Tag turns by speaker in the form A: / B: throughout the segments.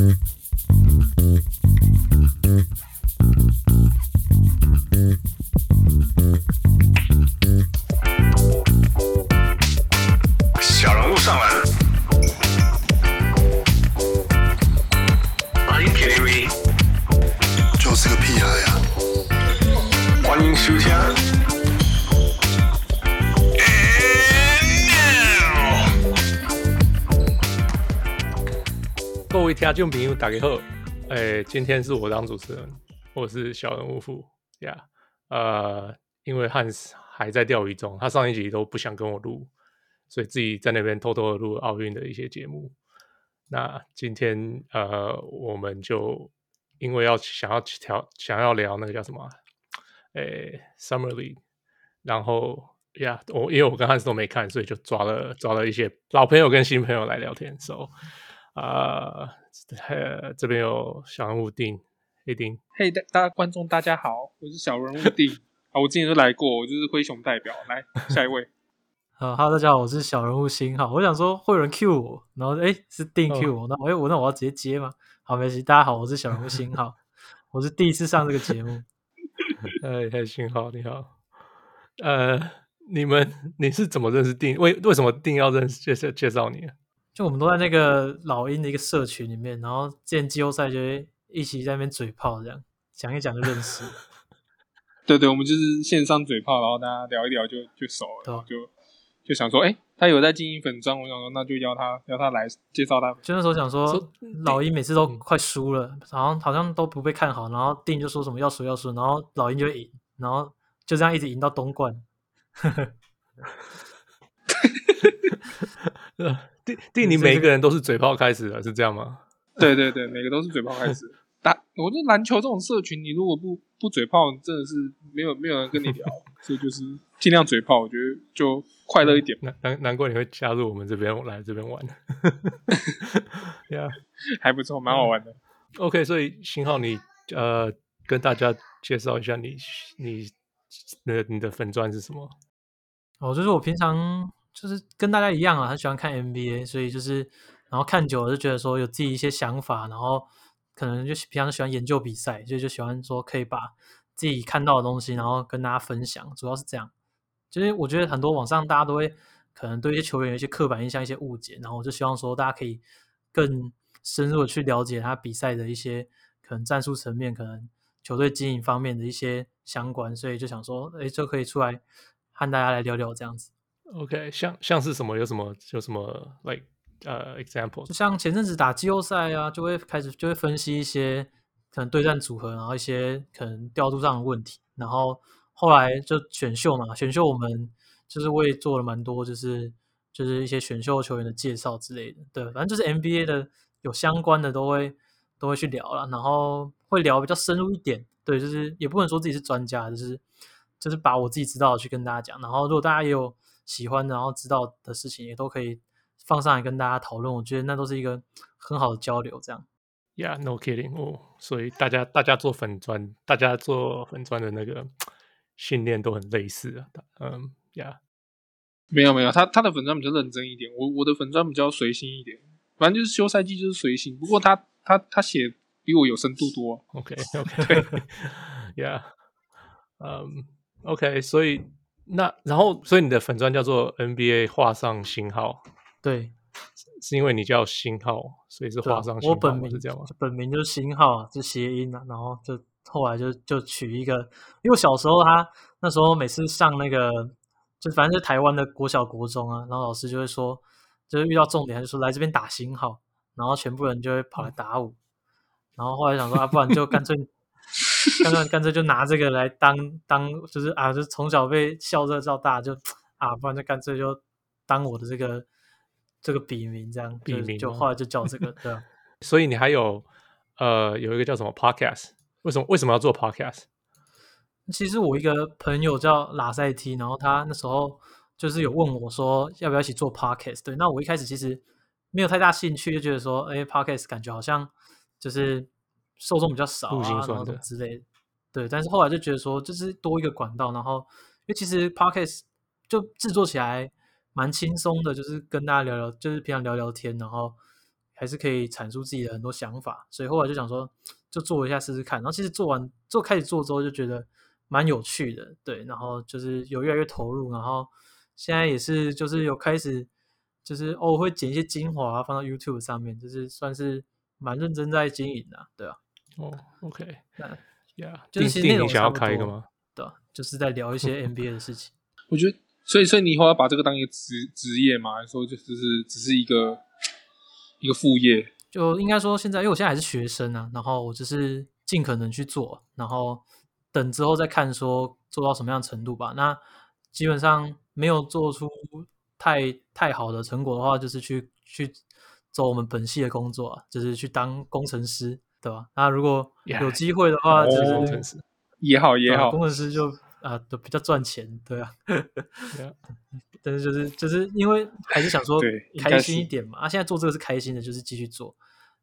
A: Mm-hmm. 听众朋友，大家好。哎，今天是我当主持人，我是小人物富呀。呃，因为汉斯还在钓鱼中，他上一集都不想跟我录。所以自己在那边偷偷的录奥运的一些节目。那今天呃，我们就因为要想要调，想要聊那个叫什么，诶，Summer League。然后呀，我因为我跟汉斯都没看，所以就抓了抓了一些老朋友跟新朋友来聊天。So，啊、这边有小人物丁，黑丁。
B: 嘿，大大家观众大家好，我是小人物丁。啊，我之前都来过，我就是灰熊代表。来，下一位。
C: 呃哈喽，大家好，我是小人物星号。我想说会有人 Q 我，然后诶是定 Q 我，哦、那我我那我要直接接吗？好，没事。大家好，我是小人物星号，我是第一次上这个节目。
A: 哎，嘿，星号你好。呃，你们你是怎么认识定？为为什么定要认识介绍介绍你？
C: 就我们都在那个老鹰的一个社群里面，然后见季后赛就会一起在那边嘴炮，这样讲一讲就认识。
B: 对对，我们就是线上嘴炮，然后大家聊一聊就就熟了，对就。就想说，哎、欸，他有在经营粉砖，我想说，那就邀他，邀他来介绍他。
C: 就那时候想说，说老鹰每次都快输了，然后好像都不被看好，然后定就说什么要输要输，然后老鹰就赢，然后就这样一直赢到东冠。
A: 定定，你每一个人都是嘴炮开始的，是这样吗？
B: 对对对，每个都是嘴炮开始。打，我觉得篮球这种社群，你如果不不嘴炮，真的是没有没有人跟你聊，所以就是尽量嘴炮，我觉得就快乐一点。
A: 难难难怪你会加入我们这边来这边玩，呀 Yeah，
B: 还不错，蛮好玩的。
A: OK，所以星号你呃跟大家介绍一下你你那你的粉钻是什么？
C: 哦，就是我平常就是跟大家一样啊，很喜欢看 NBA，所以就是然后看久了就觉得说有自己一些想法，然后。可能就平常喜欢研究比赛，就就喜欢说可以把自己看到的东西，然后跟大家分享，主要是这样。就是我觉得很多网上大家都会可能对一些球员有一些刻板印象、一些误解，然后我就希望说大家可以更深入的去了解他比赛的一些可能战术层面、可能球队经营方面的一些相关，所以就想说，哎，就可以出来和大家来聊聊这样子。
A: OK，像像是什么？有什么？有什么？Like 呃、，example 就
C: 像前阵子打季后赛啊，就会开始就会分析一些可能对战组合，然后一些可能调度上的问题，然后后来就选秀嘛，选秀我们就是我也做了蛮多，就是就是一些选秀球员的介绍之类的，对，反正就是 NBA 的有相关的都会都会去聊了，然后会聊比较深入一点，对，就是也不能说自己是专家，就是就是把我自己知道的去跟大家讲，然后如果大家也有喜欢然后知道的事情，也都可以。放上来跟大家讨论，我觉得那都是一个很好的交流。这样
A: ，Yeah，no kidding 哦。所以大家大家做粉砖，大家做粉砖的那个训练都很类似啊。嗯，Yeah，
B: 没有没有，他他的粉砖比较认真一点，我我的粉砖比较随性一点。反正就是休赛季就是随性，不过他他他写比我有深度多。
A: OK OK，Yeah，嗯，OK，所以那然后所以你的粉砖叫做 NBA 画上星号。
C: 对，是
A: 因为你叫星号，所以是画上星号。
C: 我本名
A: 是这样吗？
C: 本名就是星号，就谐音啊。然后就后来就就取一个，因为我小时候他那时候每次上那个，就反正是台湾的国小国中啊，然后老师就会说，就是遇到重点，他就说来这边打星号，然后全部人就会跑来打我。嗯、然后后来想说啊，不然就干脆，干脆干脆就拿这个来当当，就是啊，就从小被笑热到大，就啊，不然就干脆就当我的这个。这个笔名这样，笔名就后来就叫这个，对啊。
A: 所以你还有呃有一个叫什么 podcast？为什么为什么要做 podcast？
C: 其实我一个朋友叫拉塞 T，然后他那时候就是有问我说要不要一起做 podcast。对，那我一开始其实没有太大兴趣，就觉得说，哎，podcast 感觉好像就是受众比较少啊，然后之类的。对，但是后来就觉得说，就是多一个管道，然后因为其实 podcast 就制作起来。蛮轻松的，就是跟大家聊聊，就是平常聊聊天，然后还是可以阐述自己的很多想法，所以后来就想说，就做一下试试看。然后其实做完做开始做之后，就觉得蛮有趣的，对。然后就是有越来越投入，然后现在也是就是有开始，就是哦会剪一些精华放到 YouTube 上面，就是算是蛮认真在经营的，对啊。
A: 哦，OK，那
C: 呀，就是其实那种
A: 想要开一个吗？
C: 对，就是在聊一些 NBA 的事情。
B: 我觉得，所以所以你以后要把这个当一个职职业嘛，还是说就只是只是一个一个副业？
C: 就应该说现在，因为我现在还是学生啊，然后我只是尽可能去做，然后等之后再看说做到什么样的程度吧。那基本上没有做出太太好的成果的话，就是去去做我们本系的工作啊，就是去当工程师。对吧？那如果有机会的话，就是
A: Yeah.
B: 也好也好，
C: 工程师就啊都比较赚钱，对啊。但是就是就是因为还是想说开心一点嘛。啊，现在做这个是开心的，就是继续做，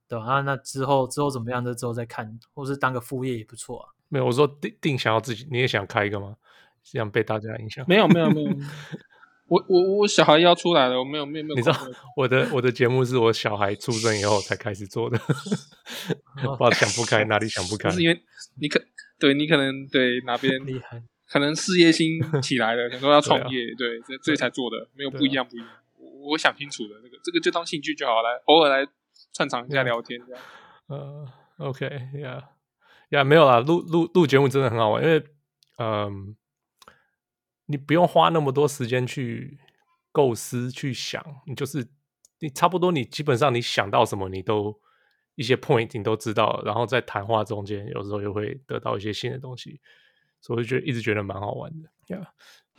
C: 对吧？啊，那之后之后怎么样的之后再看，或是当个副业也不错啊。
A: 没有，我说定定想要自己，你也想开一个吗？这样被大家影响？
B: 没有没有没有。我我我小孩要出来了，我没有没有没有。
A: 你知道我的我的节目是我小孩出生以后才开始做的，不知道想不开哪里想不开。
B: 是因为你可对你可能对哪边厉害，可能事业心起来了，想说要创业，对，这这才做的，没有不一样不一样。我我想清楚了，这个这个就当兴趣就好，来偶尔来串场一下聊天这样。
A: 呃，OK，呀呀，没有啦，录录录节目真的很好玩，因为嗯。你不用花那么多时间去构思、去想，你就是你差不多，你基本上你想到什么，你都一些 point 你都知道，然后在谈话中间，有时候又会得到一些新的东西，所以我就觉得一直觉得蛮好玩的。Yeah.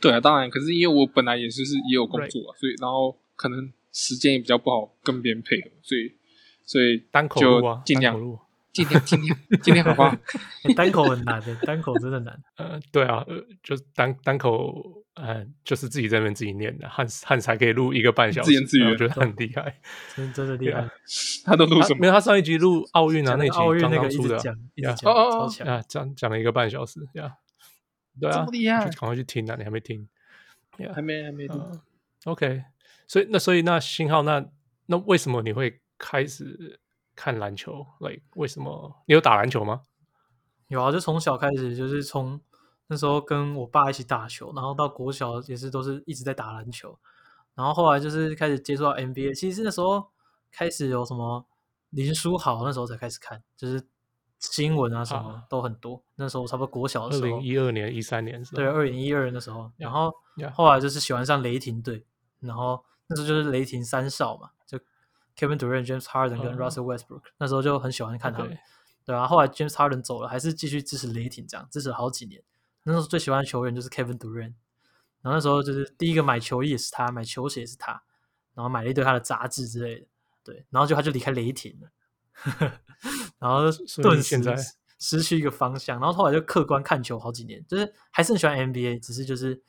B: 对啊，当然，可是因为我本来也是是也有工作.所以然后可能时间也比较不好跟别人配合，所以所以
A: 单口录啊，
B: 尽量。今天今天今天好不好？
C: 单口很难的，单口真的难。
A: 呃，对啊，呃，就单单口，呃，就是自己在那边自己念的，汉汉才可以录一个半小时，
B: 自言自语，
A: 我觉得很厉害，
C: 真真的厉害。
B: 他都录什么？
A: 没有，他上一集录奥运啊，那集
C: 奥运那个
A: 出的，
C: 呀，
A: 哦哦哦，啊，讲讲了一个半小时，呀，对啊，
B: 这么厉害，
A: 赶快去听啊，你还没听？
B: 还没还没听。
A: OK，所以那所以那信号那那为什么你会开始？看篮球，like 为什么？你有打篮球吗？
C: 有啊，就从小开始，就是从那时候跟我爸一起打球，然后到国小也是都是一直在打篮球，然后后来就是开始接触到 NBA。其实那时候开始有什么林书豪，那时候才开始看，就是新闻啊什么都很多。啊、那时候差不多国小的时候，二零
A: 一二年、一三年是吧？
C: 对，二零一二年的时候，然后后来就是喜欢上雷霆队，然后那时候就是雷霆三少嘛，就。Kevin Durant、James Harden 跟 Russell Westbrook，、嗯、那时候就很喜欢看他们.对啊，后来 James Harden 走了，还是继续支持雷霆，这样支持了好几年。那时候最喜欢的球员就是 Kevin Durant，然后那时候就是第一个买球衣也是他，买球鞋也是他，然后买了一堆他的杂志之类的，对，然后就他就离开雷霆了，然后顿时失去一个方向，然后后来就客观看球好几年，就是还是很喜欢 NBA，只是就是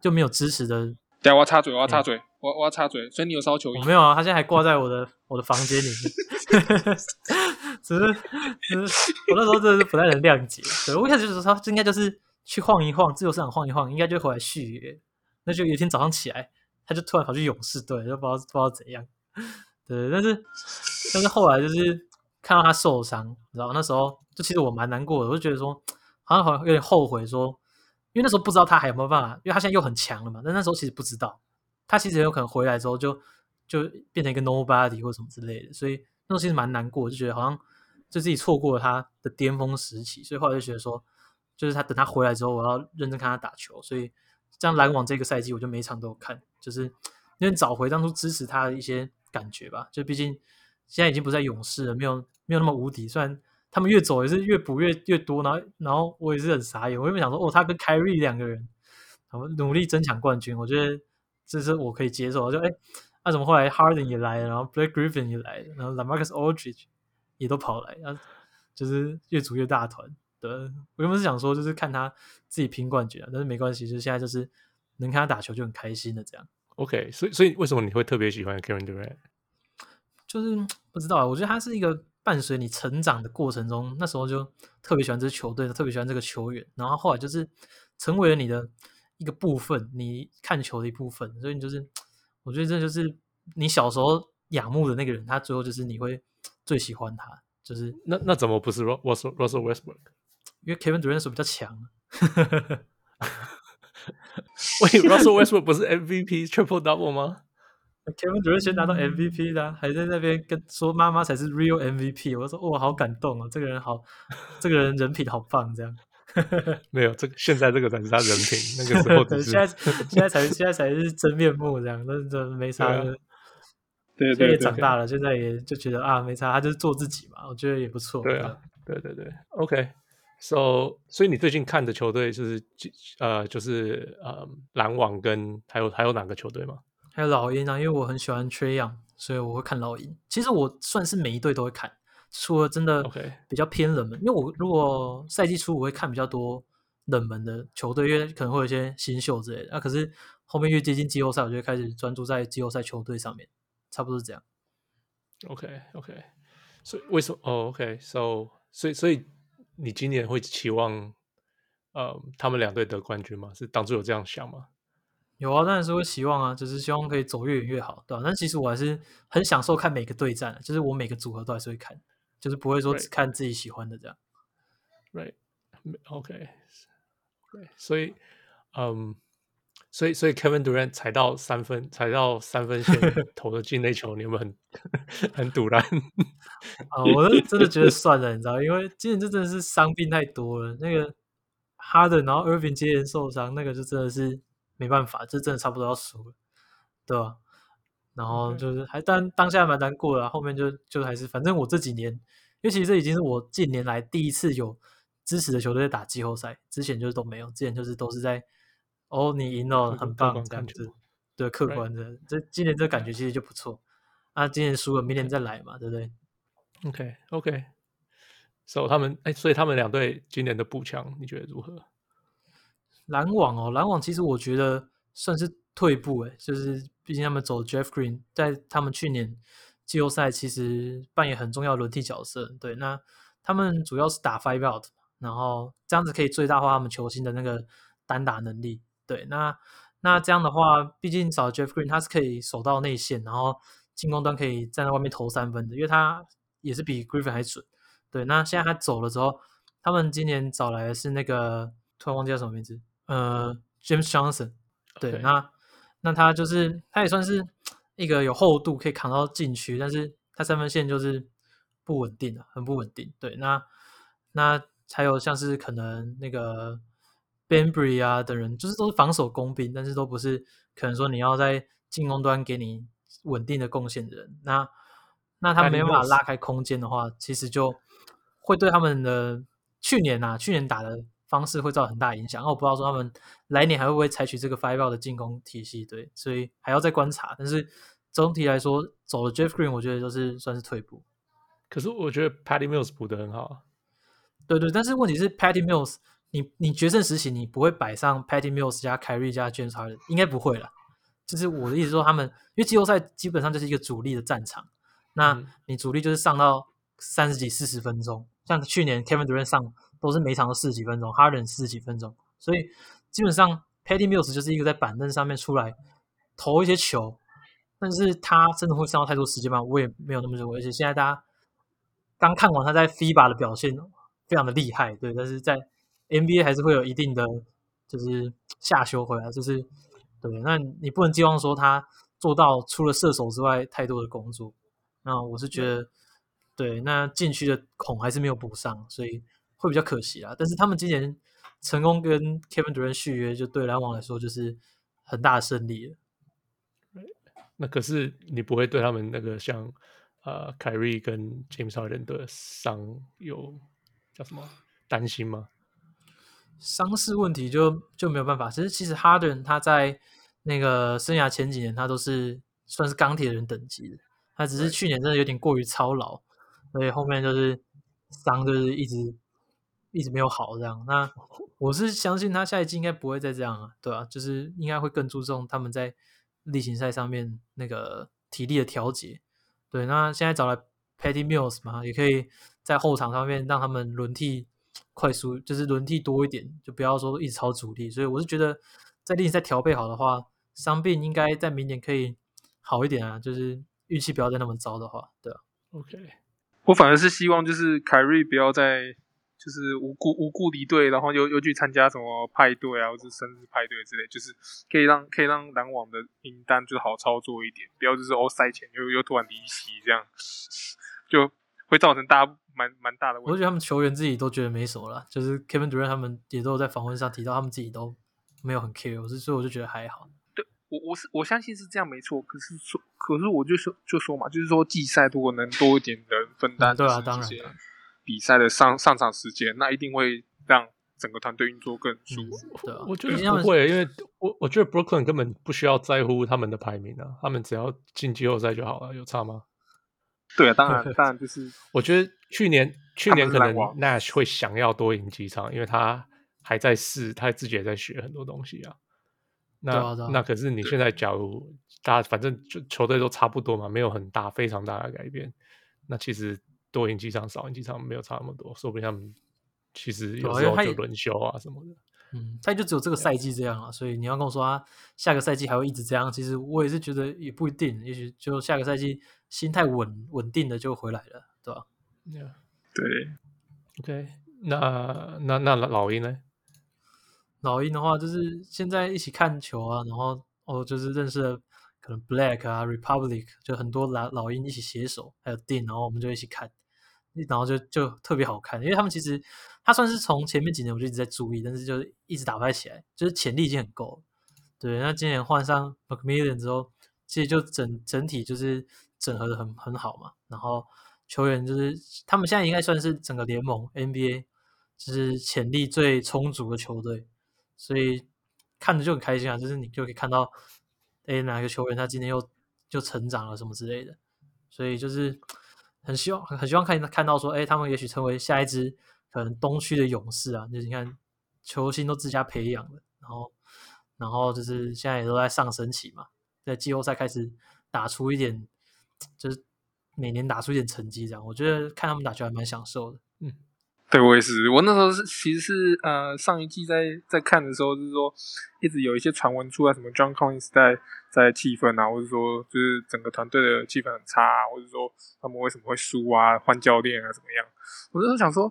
C: 就没有支持的。
B: 对，我要插嘴，我要插嘴。嗯我我要插嘴，所以你有烧球衣？
C: 我没有啊，他现在还挂在我的我的房间里面。只是只是我那时候真的是不太能谅解。对，我一开始就说他应该就是去晃一晃，自由市场晃一晃，应该就会回来续约。那就有一天早上起来，他就突然跑去勇士队，就不知道不知道怎样。对，但是但是后来就是看到他受伤，你知道那时候就其实我蛮难过的，我就觉得说好像好像有点后悔，说因为那时候不知道他还有没有办法，因为他现在又很强了嘛。但那时候其实不知道。他其实有可能回来之后就就变成一个 nobody 或什么之类的，所以那时候其实蛮难过，就觉得好像就自己错过了他的巅峰时期，所以后来就觉得说，就是他等他回来之后，我要认真看他打球，所以这样篮网这个赛季我就每场都有看，就是因为找回当初支持他的一些感觉吧，就毕竟现在已经不在勇士了，没有没有那么无敌，虽然他们越走也是越补越越多，然后然后我也是很傻眼，我原本想说哦，他跟凯瑞两个人，他们努力争抢冠军，我觉得。这是我可以接受，就哎，那、啊、怎么后来 Harden 也来了，然后 Blake Griffin 也来了，然后 LaMarcus Aldridge 也都跑来，然后就是越组越大团。对，我原本是想说，就是看他自己拼冠军啊，但是没关系，就是现在就是能看他打球就很开心的这样。
A: OK，所以所以为什么你会特别喜欢 Kevin Durant？
C: 就是不知道啊，我觉得他是一个伴随你成长的过程中，那时候就特别喜欢这支球队，特别喜欢这个球员，然后后来就是成为了你的。一个部分，你看球的一部分，所以你就是，我觉得这就是你小时候仰慕的那个人，他最后就是你会最喜欢他。就是
A: 那那怎么不是 Russell Russell Westbrook？
C: 因为 Kevin Durant 手比较强。
A: 喂，Russell Westbrook 不是 MVP Triple Double 吗
C: ？Kevin Durant 先拿到 MVP 的，还在那边跟说妈妈才是 Real MVP。我说哇，好感动哦！这个人好，这个人人品好棒，这样。
A: 没有，这个现在这个才是他人品，那个时候只是
C: 现在现在才现在才是真面目，这样，那这没啥的。
A: 对，对，对，
C: 也长大了，现在也就觉得啊，没差，他就是做自己嘛，我觉得也不错。
A: 对啊，对对对，OK，So，、okay. 所以你最近看的球队就是呃，就是呃，篮网跟还有还有哪个球队吗？
C: 还有老鹰啊，因为我很喜欢 Trae Young，所以我会看老鹰。其实我算是每一队都会看，除了真的比较偏冷门.因为我如果赛季初我会看比较多冷门的球队，因为可能会有一些新秀之类的。那、啊、可是后面越接近季后赛，我就会开始专注在季后赛球队上面。差不多是这样。
A: OK，OK，所以为什么？哦，OK，So，所以所以你今年会期望呃他们两队得冠军吗？是当初有这样想吗？
C: 有啊，当然是会希望啊，就是希望可以走越远越好，对吧？但其实我还是很享受看每个对战，就是我每个组合都还是会看，就是不会说只看自己喜欢的这样。
A: Right，OK，所以嗯。所以，所以 Kevin Durant 踩到三分，踩到三分线 投的进那球，你有没有很 很堵然？
C: 啊，我真的觉得算了，你知道，因为今年这真的是伤病太多了。那个 Harden，然后 Irving 接连受伤，那个就真的是没办法，这真的差不多要输了，对吧？然后就是还当当下蛮难过的，后面就就还是，反正我这几年，因为其实这已经是我近年来第一次有支持的球队在打季后赛，之前就是都没有，之前就是都是在。哦，你赢了，很棒，这样子，对，客观的，这今年这感觉其实就不错。啊，今年输了，明年再来嘛，对不对
A: ？OK，OK。所以他们，哎，所以他们两队今年的步枪，你觉得如何？
C: 篮网哦，篮网其实我觉得算是退步，哎，就是毕竟他们走 Jeff Green，在他们去年季后赛其实扮演很重要轮替角色。对，那他们主要是打 Five Out，然后这样子可以最大化他们球星的那个单打能力。对，那那这样的话，毕竟找 Jeff Green，他是可以守到内线，然后进攻端可以站在外面投三分的，因为他也是比 Griffin 还准。对，那现在他走了之后，他们今年找来的是那个突然忘记叫什么名字，呃，James Johnson。对.那那他就是他也算是一个有厚度可以扛到禁区，但是他三分线就是不稳定的，很不稳定。对，那那还有像是可能那个。Bembry 啊等人，就是都是防守工兵，但是都不是可能说你要在进攻端给你稳定的贡献的人。那那他没办法拉开空间的话，其实就会对他们的去年啊，去年打的方式会造成很大影响。那我不知道说他们来年还会不会采取这个 five out 的进攻体系，对，所以还要再观察。但是总体来说，走了 Jeff Green，我觉得就是算是退步。
A: 可是我觉得 Patty Mills 补的很好。
C: 对对，但是问题是 Patty Mills。你你决胜时期你不会摆上 Patty Mills 加 Kyrie 加 James Harden，应该不会了。就是我的意思说，他们因为季后赛基本上就是一个主力的战场，那你主力就是上到三十几四十分钟，像去年 Kevin Durant 上都是每场都四十几分钟，Harden 四十几分钟，所以基本上 Patty Mills 就是一个在板凳上面出来投一些球，但是他真的会上到太多时间吗？我也没有那么认为。而且现在大家刚看完他在 FIBA 的表现非常的厉害，对，但是在 NBA 还是会有一定的，就是下修回来，就是对。那你不能寄望说他做到除了射手之外太多的工作。那我是觉得，对，那禁区的孔还是没有补上，所以会比较可惜啦。但是他们今年成功跟 Kevin Durant 续约，就对篮网来说就是很大的胜利了。
A: 那可是你不会对他们那个像呃凯瑞跟 James Harden 的伤有叫什么担心吗？
C: 伤势问题就就没有办法。其实，其实哈登他在那个生涯前几年，他都是算是钢铁人等级的。他只是去年真的有点过于操劳，所以后面就是伤，就是一直一直没有好这样。那我是相信他下一季应该不会再这样啊，对啊，就是应该会更注重他们在例行赛上面那个体力的调节。对，那现在找来 Patty Mills 嘛，也可以在后场上面让他们轮替。快速就是轮替多一点，就不要说一直超主力。所以我是觉得，在例行赛调配好的话，伤病应该在明年可以好一点啊。就是运气不要再那么糟的话，对啊。
A: OK，
B: 我反而是希望就是凯瑞不要再就是无故无故离队，然后又又去参加什么派对啊，或者生日派对之类，就是可以让可以让篮网的名单就好操作一点，不要就是哦赛前又又突然离席这样，就会造成大家蛮蛮大的问题。
C: 我觉得他们球员自己都觉得没什么了，就是 Kevin Durant 他们也都有在访问上提到，他们自己都没有很 care，所以我就觉得还好。
B: 我我是我相信是这样没错，可是说可是我就说就说嘛，就是说季赛如果能多一点人分担，
C: 对啊，当然，
B: 比赛的上上场时间，那一定会让整个团队运作更舒服。
C: 嗯、对啊，
A: 我觉得不会，因为我我觉得 Brooklyn 根本不需要在乎他们的排名啊，他们只要进季后赛就好了，有差吗？
B: 对啊，当然 当然就是，
A: 我觉得去年去年可能 Nash 会想要多赢几场，因为他还在试，他自己也在学很多东西啊。那、啊啊、那可是你现在，假如大家反正就球队都差不多嘛，没有很大非常大的改变，那其实多赢几场少赢几场没有差那么多，说不定他们其实有时候就轮休啊什么的。
C: 嗯，他就只有这个赛季这样啊，所以你要跟我说他下个赛季还会一直这样，其实我也是觉得也不一定，也许就下个赛季心态稳稳定的就回来了，对吧
A: ？Yeah.
B: 对
A: ，OK，那那那老鹰呢？
C: 老鹰的话，就是现在一起看球啊，然后哦，就是认识了可能 Black 啊，Republic，就很多老老鹰一起携手，还有 Dean，然后我们就一起看，然后就就特别好看，因为他们其实他算是从前面几年我就一直在注意，但是就一直打不起来，就是潜力已经很够了。对，那今年换上 McMillan 之后，其实就整整体就是整合的很很好嘛，然后球员就是他们现在应该算是整个联盟 NBA 就是潜力最充足的球队。所以看着就很开心啊，就是你就可以看到，哎，哪个球员他今天又就成长了什么之类的，所以就是很希望很很希望看看到说，哎，他们也许成为下一支可能东区的勇士啊，就是你看球星都自家培养的，然后然后就是现在也都在上升期嘛，在季后赛开始打出一点，就是每年打出一点成绩这样，我觉得看他们打球还蛮享受的，
B: 对，我也是。我那时候是其实是呃上一季在在看的时候，就是说一直有一些传闻出来，什么 John Collins 在在气氛啊，或者说就是整个团队的气氛很差，或者说他们为什么会输啊，换教练啊怎么样？我那时候想说，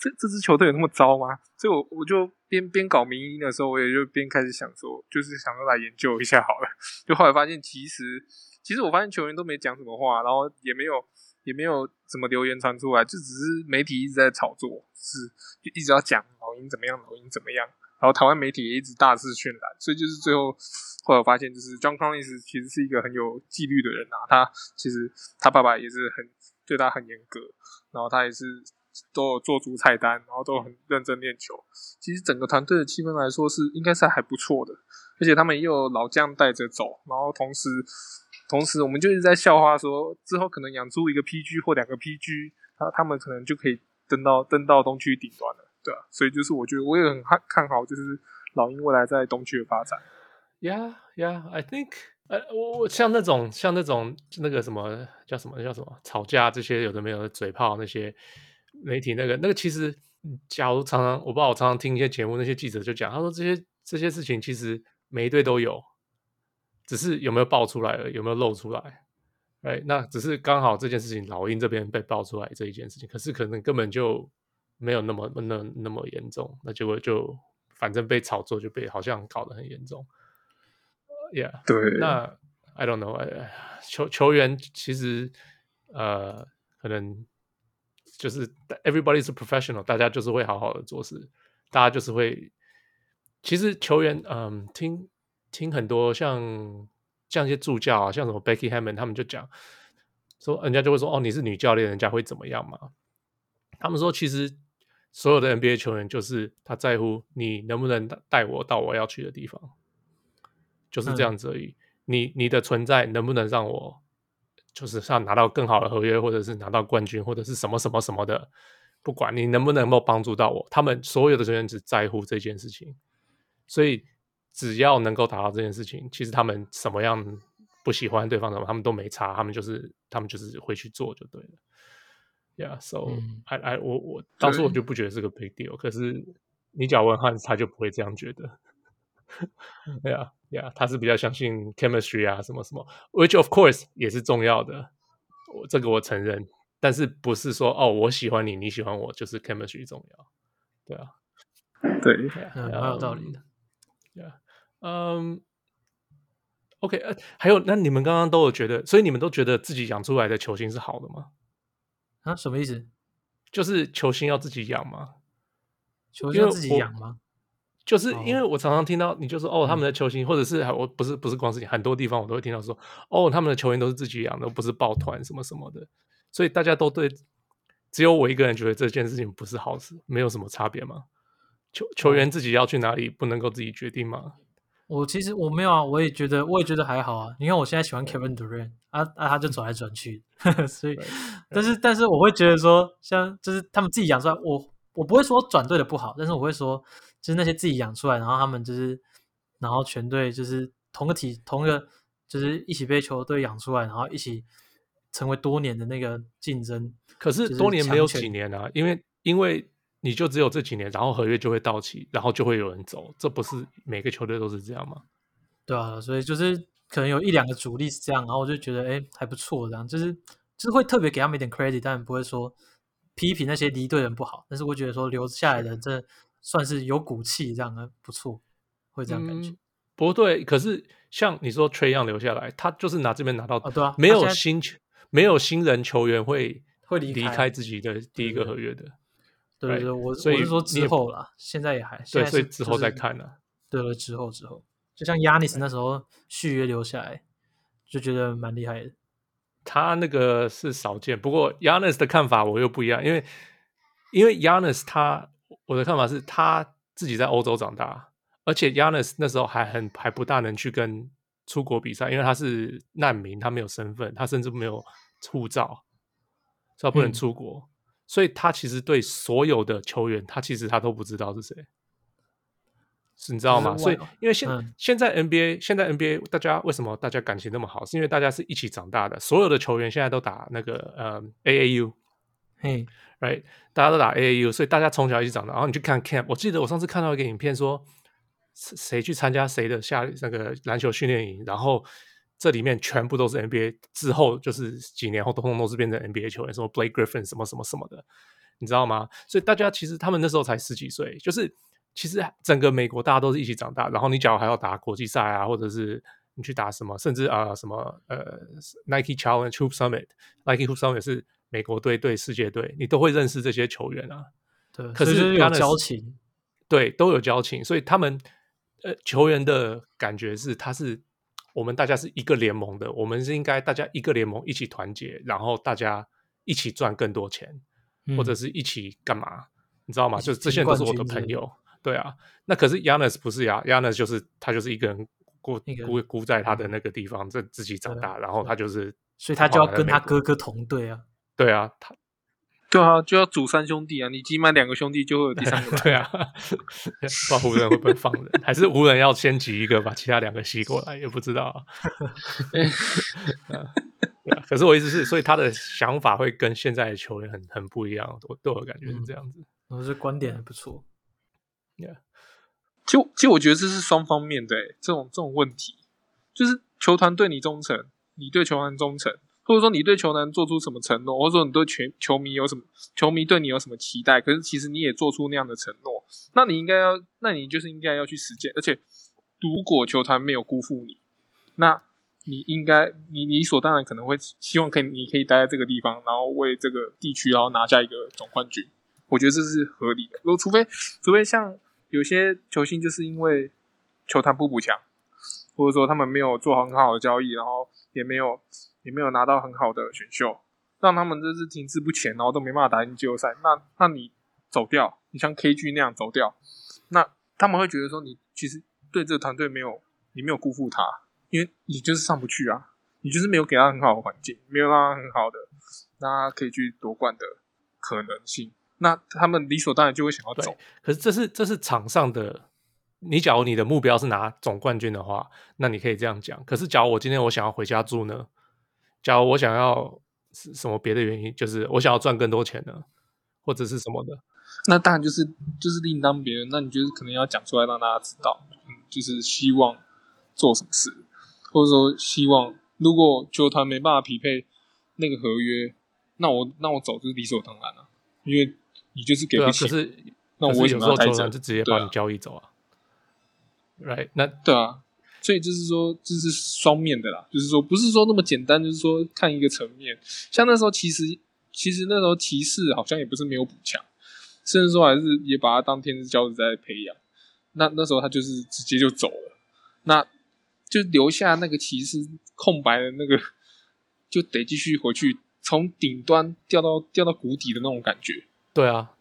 B: 这这支球队有那么糟吗？所以我我就边边搞迷因的时候，我也就边开始想说，就是想说来研究一下好了。就后来发现，其实其实我发现球员都没讲什么话，然后也没有。也没有什么留言传出来，就只是媒体一直在炒作，是就一直要讲老鹰怎么样，老鹰怎么样。然后台湾媒体也一直大肆渲染，所以就是最后后来发现，就是 John Collins 其实是一个很有纪律的人啊。他其实他爸爸也是很对他很严格，然后他也是都有做足菜单，然后都很认真练球。其实整个团队的气氛来说是应该是还不错的，而且他们也有老将带着走，然后同时。同时，我们就一直在笑话说，之后可能养出一个 PG 或两个 PG，他他们可能就可以登到登到东区顶端了，对啊，所以就是我觉得我也很看看好，就是老鹰未来在东区的发展。
A: Yeah, yeah, I think，呃，我我像那种像那种那个什么叫什么叫什么吵架这些有的没有的嘴炮那些媒体那个那个其实，假如常常我不知道我常常听一些节目，那些记者就讲，他说这些这些事情其实每一队都有。只是有没有爆出来了，有没有露出来？哎，那只是刚好这件事情老鹰这边被爆出来这一件事情，可是可能根本就没有那么那那么严重，那结果就反正被炒作就被好像搞得很严重。Yeah，
B: 对。
A: 那 I don't know，哎，球球员其实呃可能就是 everybody is professional，大家就是会好好的做事，大家就是会。其实球员嗯听。听很多像像一些助教啊，像什么 Becky Hammond，他们就讲说，人家就会说哦，你是女教练，人家会怎么样嘛？他们说，其实所有的 NBA 球员就是他在乎你能不能带我到我要去的地方，就是这样子而已。嗯、你你的存在能不能让我就是像拿到更好的合约，或者是拿到冠军，或者是什么什么什么的，不管你能不能够帮助到我，他们所有的球员只在乎这件事情，所以。只要能够达到这件事情，其实他们什么样不喜欢对方什么，他们都没差，他们就是他们就是会去做就对了。Yeah，so，哎哎、嗯，我我当初我就不觉得是个 big deal，可是你只要问汉斯，他就不会这样觉得。对啊，对啊，他是比较相信 chemistry 啊，什么什么，which of course 也是重要的，我这个我承认，但是不是说哦，我喜欢你，你喜欢我，就是 chemistry 重要，对啊，
B: 对，
C: 嗯，蛮有道理的，
A: 嗯，OK，呃，还有，那你们刚刚都有觉得，所以你们都觉得自己养出来的球星是好的吗？
C: 啊，什么意思？
A: 就是球星要自己养吗？
C: 球星要自己养吗？
A: 就是因为我常常听到你就说哦，他们的球星，
C: 嗯、
A: 或者是我不是不是光是很多地方我都会听到说哦，他们的球员都是自己养的，不是抱团什么什么的，所以大家都对，只有我一个人觉得这件事情不是好事，没有什么差别吗？球球员自己要去哪里，不能够自己决定吗？
C: 我其实我没有啊，我也觉得我也觉得还好啊。你看我现在喜欢 Kevin Durant 啊啊，他就转来转去，所以但是但是我会觉得说，像就是他们自己养出来，我我不会说转队的不好，但是我会说。就是那些自己养出来，然后他们就是，然后全队就是同个体，同一个就是一起被球队养出来，然后一起成为多年的那个竞争。
A: 可是多年没有几年啊，因为因为你就只有这几年，然后合约就会到期，然后就会有人走，这不是每个球队都是这样吗？
C: 对啊，所以就是可能有一两个主力是这样，然后我就觉得哎还不错，这样就是就是会特别给他们一点 credit，但不会说批评那些离队人不好，但是我觉得说留下来的这。算是有骨气，这样的不错，会这样感觉。嗯、
A: 不对，可是像你说 Trae Young 留下来，他就是拿这边拿到，
C: 哦、对啊，
A: 没有新球，没有新人球员会
C: 会
A: 离开自己的第一个合约的。
C: 对对对，我
A: 所以
C: 我是说之后啦，现在也
A: 还
C: 对，
A: 所以之后再看呢、啊。
C: 对了，之后之后，就像 Giannis 那时候续约留下来，就觉得蛮厉害的。
A: 他那个是少见，不过 Giannis 的看法我又不一样，因为因为 Giannis 他。我的看法是他自己在欧洲长大，而且 Giannis 那时候还很还不大能去跟出国比赛，因为他是难民，他没有身份，他甚至没有护照，所以他不能出国，嗯、所以他其实对所有的球员，他其实他都不知道是谁，是你知道吗？所以因为现、嗯、现在 NBA 现在 NBA 大家为什么大家感情那么好？是因为大家是一起长大的，所有的球员现在都打那个呃 AAU，
C: 嘿。
A: Right，大家都打 AAU，所以大家从小一起长大。然后你去看 camp，我记得我上次看到一个影片说，谁去参加谁的下那个篮球训练营，然后这里面全部都是 NBA，之后就是几年后，通通都是变成 NBA 球员，什么 Blake Griffin 什么什么什么的，你知道吗？所以大家其实他们那时候才十几岁，就是其实整个美国大家都是一起长大。然后你假如还要打国际赛啊，或者是你去打什么，甚至啊、呃、什么呃 Nike Challenge Hoop Summit，Nike Hoop Summit 是。美国队对世界队，你都会认识这些球员啊。
C: 对，
A: 可是
C: 是有交情，
A: 对，都有交情，所以他们呃，球员的感觉是，他是我们大家是一个联盟的，我们是应该大家一个联盟一起团结，然后大家一起赚更多钱，嗯、或者是一起干嘛？你知道吗？就是这些人都是我的朋友。对啊，那可是 Giannis 不是呀，Giannis 就是他就是一个人孤孤孤在他的那个地方，这自己长大，然后他就是，
C: 所以他就要跟他哥哥同队啊。
A: 对啊，他，
B: 对啊，就要组三兄弟啊！你挤满两个兄弟，就会有第三个。
A: 对啊，不知道湖人会不会放人，还是湖人要先挤一个，把其他两个吸过来，也不知道啊。啊，可是我意思是，所以他的想法会跟现在的球员很很不一样。我对我感觉是这样子。
C: 我觉得观点还不错。
A: Yeah，
B: 其实其实我觉得这是双方面的，这种这种问题，就是球团对你忠诚，你对球团忠诚。或者说你对球员做出什么承诺，或者说你对球球迷有什么球迷对你有什么期待，可是其实你也做出那样的承诺，那你应该要，那你就是应该要去实践。而且如果球团没有辜负你，那你应该你理所当然可能会希望可以你可以待在这个地方，然后为这个地区然后拿下一个总冠军。我觉得这是合理的。如果除非除非像有些球星就是因为球团不补强，或者说他们没有做很好的交易，然后也没有。也没有拿到很好的选秀，让他们这是停滞不前，然后都没办法打进季后赛。那那你走掉，你像 KG 那样走掉，那他们会觉得说你其实对这个团队没有，你没有辜负他，因为你就是上不去啊，你就是没有给他很好的环境，没有让他很好的，让他可以去夺冠的可能性。那他们理所当然就会想要走。
A: 可是这是这是场上的。你假如你的目标是拿总冠军的话，那你可以这样讲。可是假如我今天我想要回家住呢？假如我想要是什么别的原因，就是我想要赚更多钱呢，或者是什么的，
B: 那当然就是就是另当别论。那你就是可能要讲出来让大家知道。嗯，就是希望做什么事，或者说希望如果球团没办法匹配那个合约，那我那我走就是理所当然了，因为你就是给不起。
A: 啊、可是
B: 那我为什么要待着？
A: 球团就直接把你交易走啊，啊？Right？那
B: 对啊，所以就是说这是双面的啦，就是说不是说那么简单，就是说看一个层面。像那时候其实其实那时候骑士好像也不是没有补强。甚至说还是也把他当天之骄子在培养，那那时候他就是直接就走了，那就留下那个骑士空白的那个，就得继续回去从顶端掉到掉到谷底的那种感觉。
A: 对啊，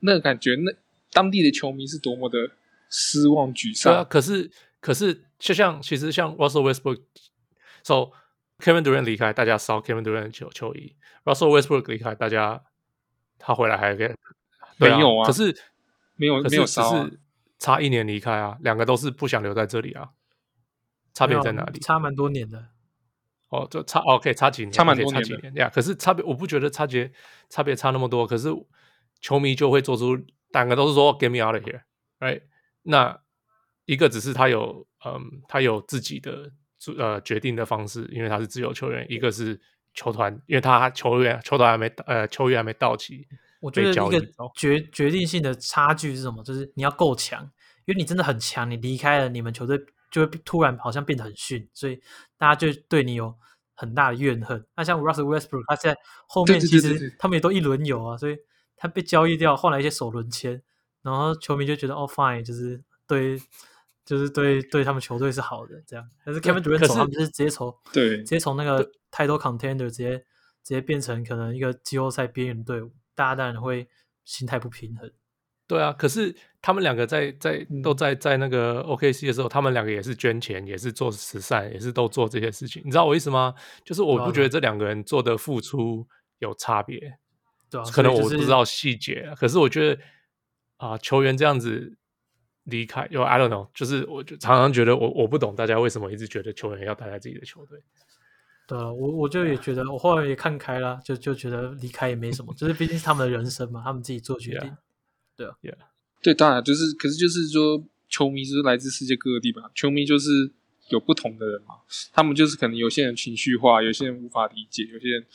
B: 那个感觉，那当地的球迷是多么的失望沮丧。
A: 对啊，可是可是就像其实像 Russell Westbrook，so Kevin Durant 离开，大家烧 Kevin Durant 球球衣；Russell Westbrook 离开，大家他回来还给。没有啊，可是
B: 没有，没有
A: 烧是差一年离开啊，两个都是不想留在这里啊，差别在哪里？
C: 差蛮多年的，
A: 哦，就差 OK，差几年，
B: 差蛮多年，
A: 差几年呀。可是差别，我不觉得差别差别差那么多。可是球迷就会做出两个都是说 “Get me out of here”，right？那一个只是他有嗯，他有自己的呃决定的方式，因为他是自由球员；一个是球团，因为他球员球团还没呃球员还没到期。
C: 我觉得一个决决定性的差距是什么？就是你要够强，因为你真的很强，你离开了你们球队，就会突然好像变得很逊，所以大家就对你有很大的怨恨。那像 Russell Westbrook，他在后面其实他们也都一轮游啊，所以他被交易掉，换来一些首轮签，然后球迷就觉得哦，fine，就是对，就是对对他们球队是好的这样。但是 Kevin Durant 走，他们就是直接从对直接从那个 Title Contender 直接直接变成可能一个季后赛边缘队伍。大家当然会心态不平衡，
A: 对啊。可是他们两个在在都在在那个 OKC 的时候，他们两个也是捐钱，也是做慈善，也是都做这些事情。你知道我意思吗？就是我不觉得这两个人做的付出有差别，
C: 对啊。
A: 可能我不知道细节，可是我觉得啊、呃，球员这样子离开，又 I don't know，就是我就常常觉得我我不懂大家为什么一直觉得球员要待在自己的球队。
C: 对啊，我我就也觉得，我后来也看开了，就就觉得离开也没什么，就是毕竟是他们的人生嘛，他们自己做决定。Yeah. 对啊
A: ，Yeah.
B: 对，当然就是，可是就是说，球迷就是来自世界各地嘛，球迷就是有不同的人嘛，他们就是可能有些人情绪化，有些人无法理解，有些人。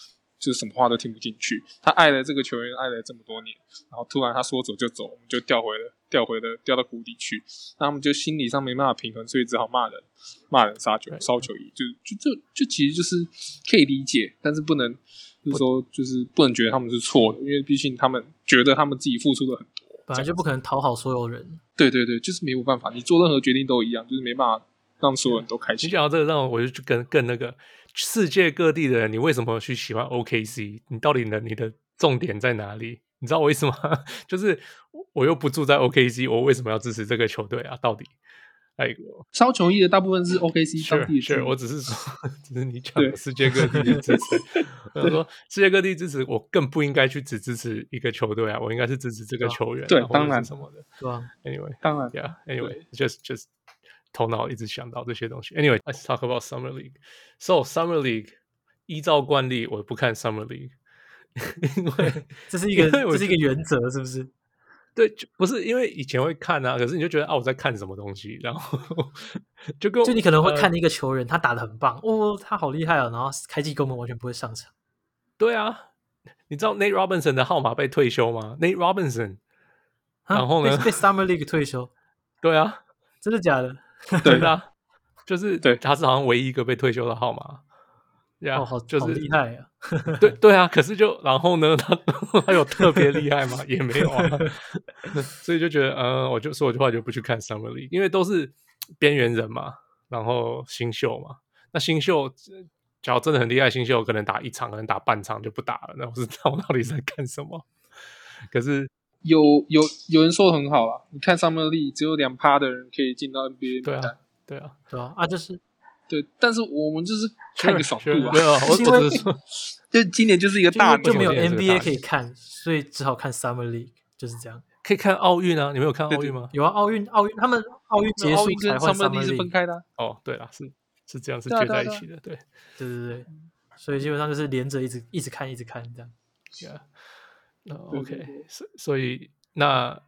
B: 就是什么话都听不进去。他爱了这个球员，爱了这么多年，然后突然他说走就走，我们就掉回了，掉回了，掉到谷底去。那他们就心理上没办法平衡，所以只好骂人，骂人杀球，烧球衣，就就就就其实就是可以理解，但是不能就是说就是不能觉得他们是错的，因为毕竟他们觉得他们自己付出的很多，
C: 本来就不可能讨好所有人。
B: 对对对，就是没有办法，你做任何决定都一样，就是没办法让所有人都开心。
A: 你讲到这个，让我我就更更那个。世界各地的人，你为什么去喜欢 OKC？你到底的你的重点在哪里？你知道我为什么？就是我又不住在 OKC，我为什么要支持这个球队啊？到底？哎，
B: 烧球衣的大部分是 OKC 当地
A: 是，我只是说，只是你讲世界各地的支持。我说世界各地支持，我更不应该去只支持一个球队啊，我应该是支持这个球员。
B: 对，当然
A: 什么的，
C: 对吧
A: ？Anyway，
B: 当然
A: ，Yeah，Anyway，just just。头脑一直想到这些东西。Anyway，let's talk about Summer League. So Summer League，依照惯例，我不看 Summer League，因为
C: 这是一个这是一个原则，是不是？
A: 对，就不是因为以前会看啊，可是你就觉得啊，我在看什么东西，然后 就跟
C: 就你可能会看一个球员，呃、他打的很棒，哦，他好厉害啊，然后开季根本完全不会上场。
A: 对啊，你知道 Nate Robinson 的号码被退休吗？Nate Robinson，然后呢？
C: 被 Summer League 退休？
A: 对啊，
C: 真的假的？
A: 对啊，就是对，他是好像唯一一个被退休的号码，呀，
C: 哦，好，
A: 就是
C: 厉害啊！
A: 对对啊，可是就然后呢，他 他有特别厉害吗？也没有啊，所以就觉得，嗯，我就说我就话就不去看 Summer League，因为都是边缘人嘛，然后新秀嘛，那新秀假如真的很厉害，新秀可能打一场，可能打半场就不打了，那我是知道我到底在干什么？可是。
B: 有有有人说的很好啊，你看 Summer League 只有两趴的人可以进到 NBA，
A: 对啊，对啊，
C: 对啊，啊就是
B: 对，但是我们就是看个爽度啊，
A: 没有，我只是说，
B: 就今年就是一个大
C: 就没有 NBA 可以看，所以只好看 Summer League，就是这样。
A: 可以看奥运啊，你们有看奥运吗？
C: 有啊，奥运奥运他们奥运结束才换
B: Summer League 是分开的。
A: 哦，对啊，是是这样，是接在一起的，对，
C: 对。对对，所以基本上就是连着一直一直看一直看这
A: 样。那 OK，所所以。那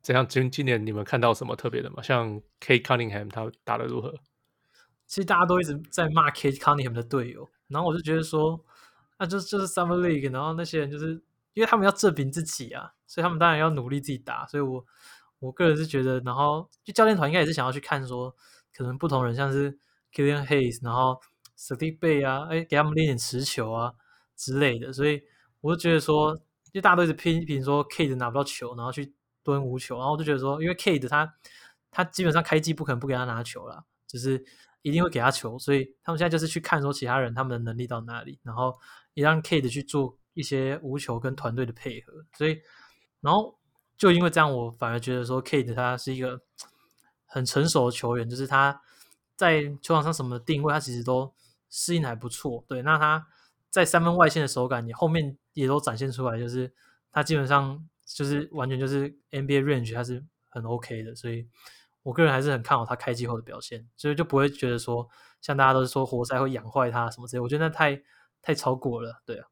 A: 怎样？今今年你们看到什么特别的吗？像 Cade Cunningham 他打的如何？
C: 其实大家都一直在骂 Cade Cunningham 的队友，然后我就觉得说，那、啊、就就是 Summer League，然后那些人就是因为他们要证明自己啊，所以他们当然要努力自己打。所以我我个人是觉得，然后就教练团应该也是想要去看说，可能不同人像是 Killian Hayes，然后 Saddiq Bey 啊，哎，给他们练点持球啊之类的。所以我就觉得说，因为大家都一直批评说 Kade 拿不到球，然后去蹲无球，然后就觉得说，因为 Kade 他他基本上开季不可能不给他拿球啦，就是。一定会给他球，所以他们现在就是去看说其他人他们的能力到哪里，然后也让 Kade 去做一些无球跟团队的配合。所以，然后就因为这样，我反而觉得说 Kade 他是一个很成熟的球员，就是他在球场上什么定位，他其实都适应还不错。对，那他在三分外线的手感，你后面也都展现出来，就是他基本上就是完全就是 NBA range，他是很 OK 的，所以。我个人还是很看好他开季后的表现，所以就不会觉得说像大家都是说活塞会养坏他什么之类，我觉得那太太超过了，对啊。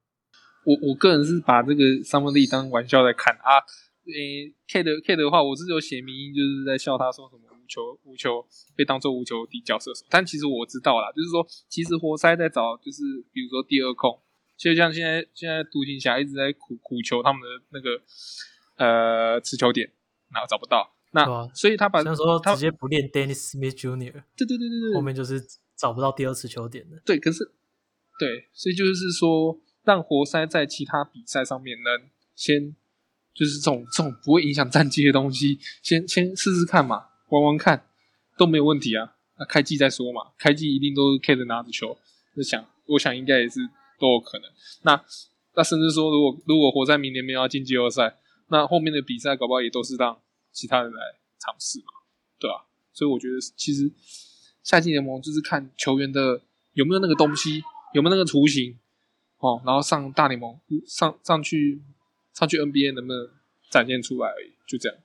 B: 我我个人是把这个 Summer League 当玩笑在看啊。诶，Cade Cade 的话，我是有写明，就是在笑他说什么无球无球被当做无球底角射手，但其实我知道啦，就是说其实活塞在找就是比如说第二控，就像现在现在独行侠一直在苦苦求他们的那个呃持球点，然后找不到。那、啊、所以他把
C: 那时候直接不练 Dennis Smith Jr.，
B: 对对对对对，
C: 后面就是找不到第二次球点的。
B: 对，可是对，所以就是说，让活塞在其他比赛上面能先就是这种这种不会影响战绩的东西，先先试试看嘛，玩玩看都没有问题啊。那开季再说嘛，开季一定都是 Kade 拿着球，就想我想应该也是都有可能。那那甚至说，如果如果活塞明年没有要进季后赛，那后面的比赛搞不好也都是让。其他人来尝试嘛，对吧、所以我觉得其实夏季联盟就是看球员的有没有那个东西，有没有那个雏形哦，然后上大联盟上上去上去 NBA 能不能展现出来而已，就这样。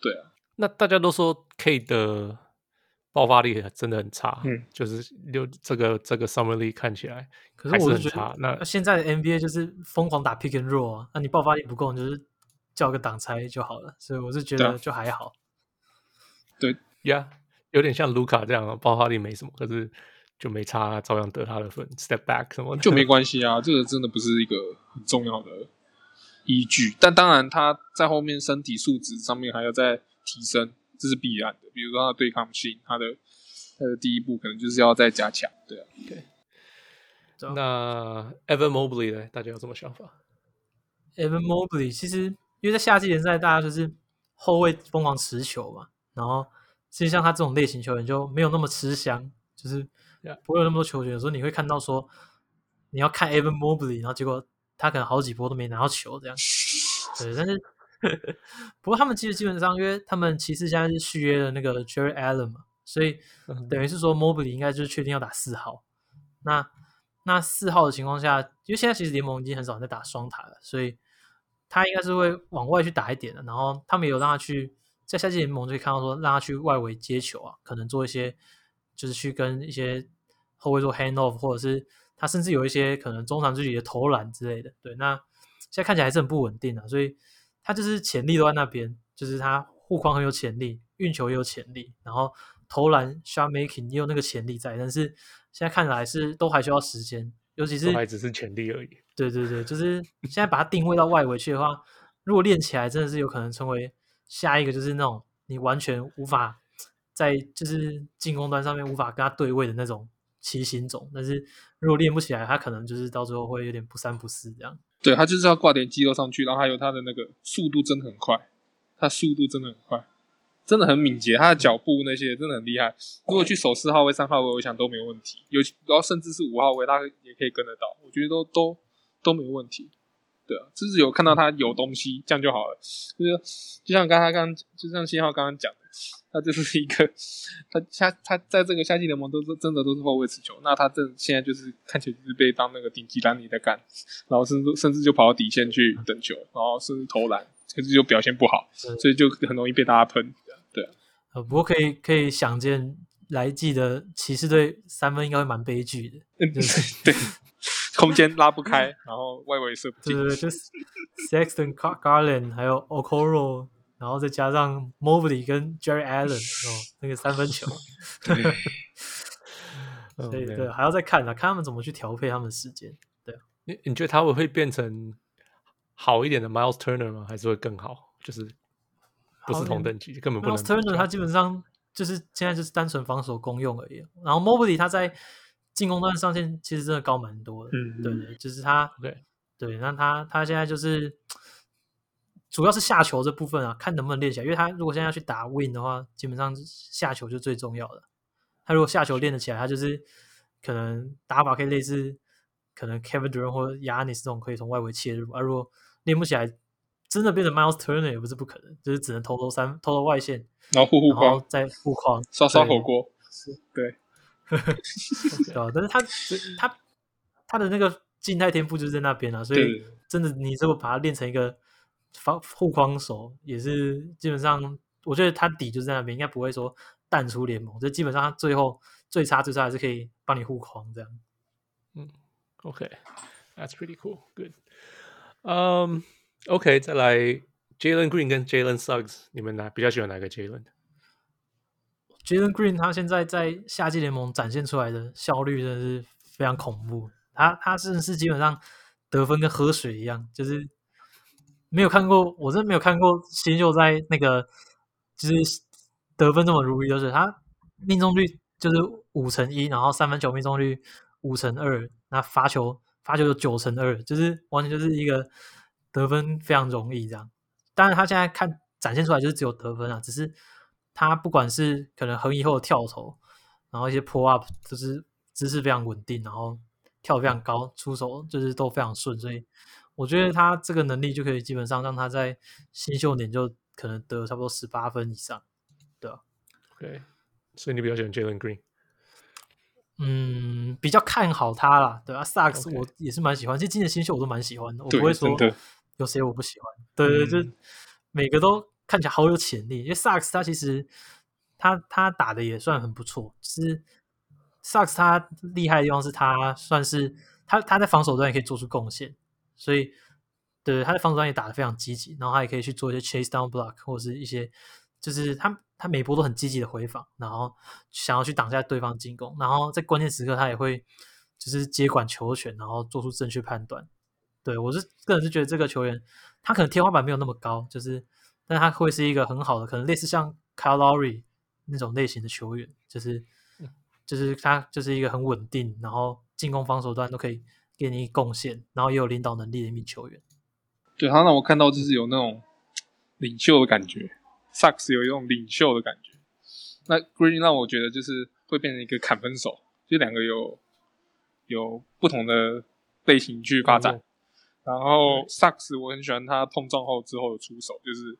B: 对啊，
A: 那大家都说 Cade 的爆发力真的很差，嗯，就是就这个这个 Summer League 看起来，可是我是觉得
C: 那现在的 NBA 就是疯狂打 Pick and Roll 啊，那你爆发力不够，你就是。叫个挡拆就好了，所以我是觉得就还好。
B: 对
A: 呀，yeah, 有点像卢卡这样，爆发力没什么，可是就没差，照样得他的分。Step back 什么的
B: 就没 关系啊，这个真的不是一个很重要的依据。但当然，他在后面身体素质上面还要再提升，这是必然的。比如说他的对抗性，他的他的第一步可能就是要再加强。对啊，对。
A: 那 Evan Mobley 呢？大家有什么想法
C: ？Evan Mobley 其实。因为在夏季联赛，大家就是后卫疯狂持球嘛，然后其实像他这种类型球员就没有那么吃香，就是不会有那么多球权。有时候你会看到说，你要看 Evan Mobley，然后结果他可能好几波都没拿到球这样。对，但是 不过他们其实基本上，因为他们骑士现在是续约了那个 Jarrett Allen 嘛，所以等于是说 Mobley 应该就是确定要打四号。那那四号的情况下，因为现在其实联盟已经很少人在打双塔了，所以。他应该是会往外去打一点的，然后他们有让他去在夏季联盟就可以看到说，让他去外围接球啊，可能做一些就是去跟一些后卫做 hand off，或者是他甚至有一些可能中长距离的投篮之类的。对，那现在看起来还是很不稳定啊，所以他就是潜力都在那边，就是他护框很有潜力，运球也有潜力，然后投篮 shot making 也有那个潜力在，但是现在看来是都还需要时间，尤其是
A: 还只是潜力而已。
C: 对对对，就是现在把它定位到外围去的话，如果练起来，真的是有可能成为下一个，就是那种你完全无法在就是进攻端上面无法跟他对位的那种奇行种。但是如果练不起来，他可能就是到最后会有点不三不四这样。
B: 对，他就是要挂点肌肉上去，然后还有他的那个速度真的很快，他速度真的很快，真的很敏捷，他的脚步那些真的很厉害。如果去守四号位、三号位，我想都没问题。尤其然后甚至是五号位，他也可以跟得到。我觉得都都。都没问题，对啊，就是有看到他有东西，这样就好了。就是就像刚才刚，就像信号刚刚讲的，他就是一个，他夏他在这个夏季联盟都是真的都是后卫持球，那他这现在就是看起来就是被当那个顶级蓝领在干，然后甚至甚至就跑到底线去等球，然后甚至投篮，可是就表现不好，所以就很容易被大家喷，对啊。
C: 呃，不过可以可以想见，来季的骑士队三分应该会蛮悲剧的，
B: 嗯，就是、对。空间拉不开，然后外围射不进。
C: 对对对，就是 Sexton、Garland 还有 Okoro 然后再加上 Mobley 跟 Jerry Allen 哦，那个三分球，所以对，还要再看啊，看他们怎么去调配他们的时间。对，
A: 你你觉得他们会变成好一点的 Miles Turner 吗？还是会更好？就是不是同等级，根本不能。
C: Miles Turner 他基本上就是现在就是单纯防守公用而已。然后 Mobley 他在进攻端上限其实真的高蛮多的。嗯，对对，就是他对对，那他他现在就是。主要是下球这部分啊，看能不能练起来。因为他如果现在要去打 Win 的话，基本上下球就最重要的。他如果下球练得起来，他就是可能打法可以类似，可能 Kevin Durant 或 Giannis 这种可以从外围切入。而如果练不起来，真的变成 Miles Turner 也不是不可能，就是只能偷偷三偷偷外线，
B: 然后护护框，
C: 再护框，
B: 刷刷火锅。是，对，
C: 对吧？但是他他他的那个静态天赋就是在那边啊，所以真的你如果把它练成一个。防护框手也是基本上，我觉得他底就在那边，应该不会说淡出联盟。就基本上他最后最差最差还是可以帮你护框这样。
A: 嗯，OK，That's pretty cool，Good。嗯，OK，再来 Jalen Green 跟 Jalen Suggs，你们哪比较喜欢哪个 Jalen？Jalen
C: Green 他现在在夏季联盟展现出来的效率真的是非常恐怖。他他甚至是基本上得分跟喝水一样，就是。没有看过，我真的没有看过新秀在那个就是得分这么如鱼得水。他命中率就是五成一，然后三分球命中率五成二，那罚球罚球有九成二，就是完全就是一个得分非常容易这样。当然他现在看展现出来就是只有得分啊，只是他不管是可能横移后的跳投，然后一些 pull up 就是姿势非常稳定，然后跳非常高，出手就是都非常顺，所以。我觉得他这个能力就可以基本上让他在新秀年就可能得差不多十八分以上，对吧
A: ？OK，所以你比较喜欢 Jalen Green？
C: 嗯，比较看好他啦，对啊，Suggs 我也是蛮喜欢.其实今年新秀我都蛮喜欢的，我不会说有谁我不喜欢。对对，对，就每个都看起来好有潜力，因为 Suggs 他其实他他打的也算很不错，就是 Suggs 他厉害的地方是他算是他他在防守端也可以做出贡献。所以，对他的防守端也打得非常积极，然后他也可以去做一些 chase down block 或者是一些，就是他他每波都很积极的回防，然后想要去挡下对方进攻，然后在关键时刻他也会就是接管球权，然后做出正确判断。对，我是个人是觉得这个球员他可能天花板没有那么高，就是但他会是一个很好的，可能类似像 Kyle Lowry 那种类型的球员，就是就是他就是一个很稳定，然后进攻防守端都可以。给你贡献，然后也有领导能力的一名球员。
B: 对，他让我看到就是有那种领袖的感觉，Suggs 有一种领袖的感觉。那 Green 让我觉得就是会变成一个砍分手，就两个有有不同的类型去发展。嗯、然后 Suggs 我很喜欢他碰撞后之后的出手，就是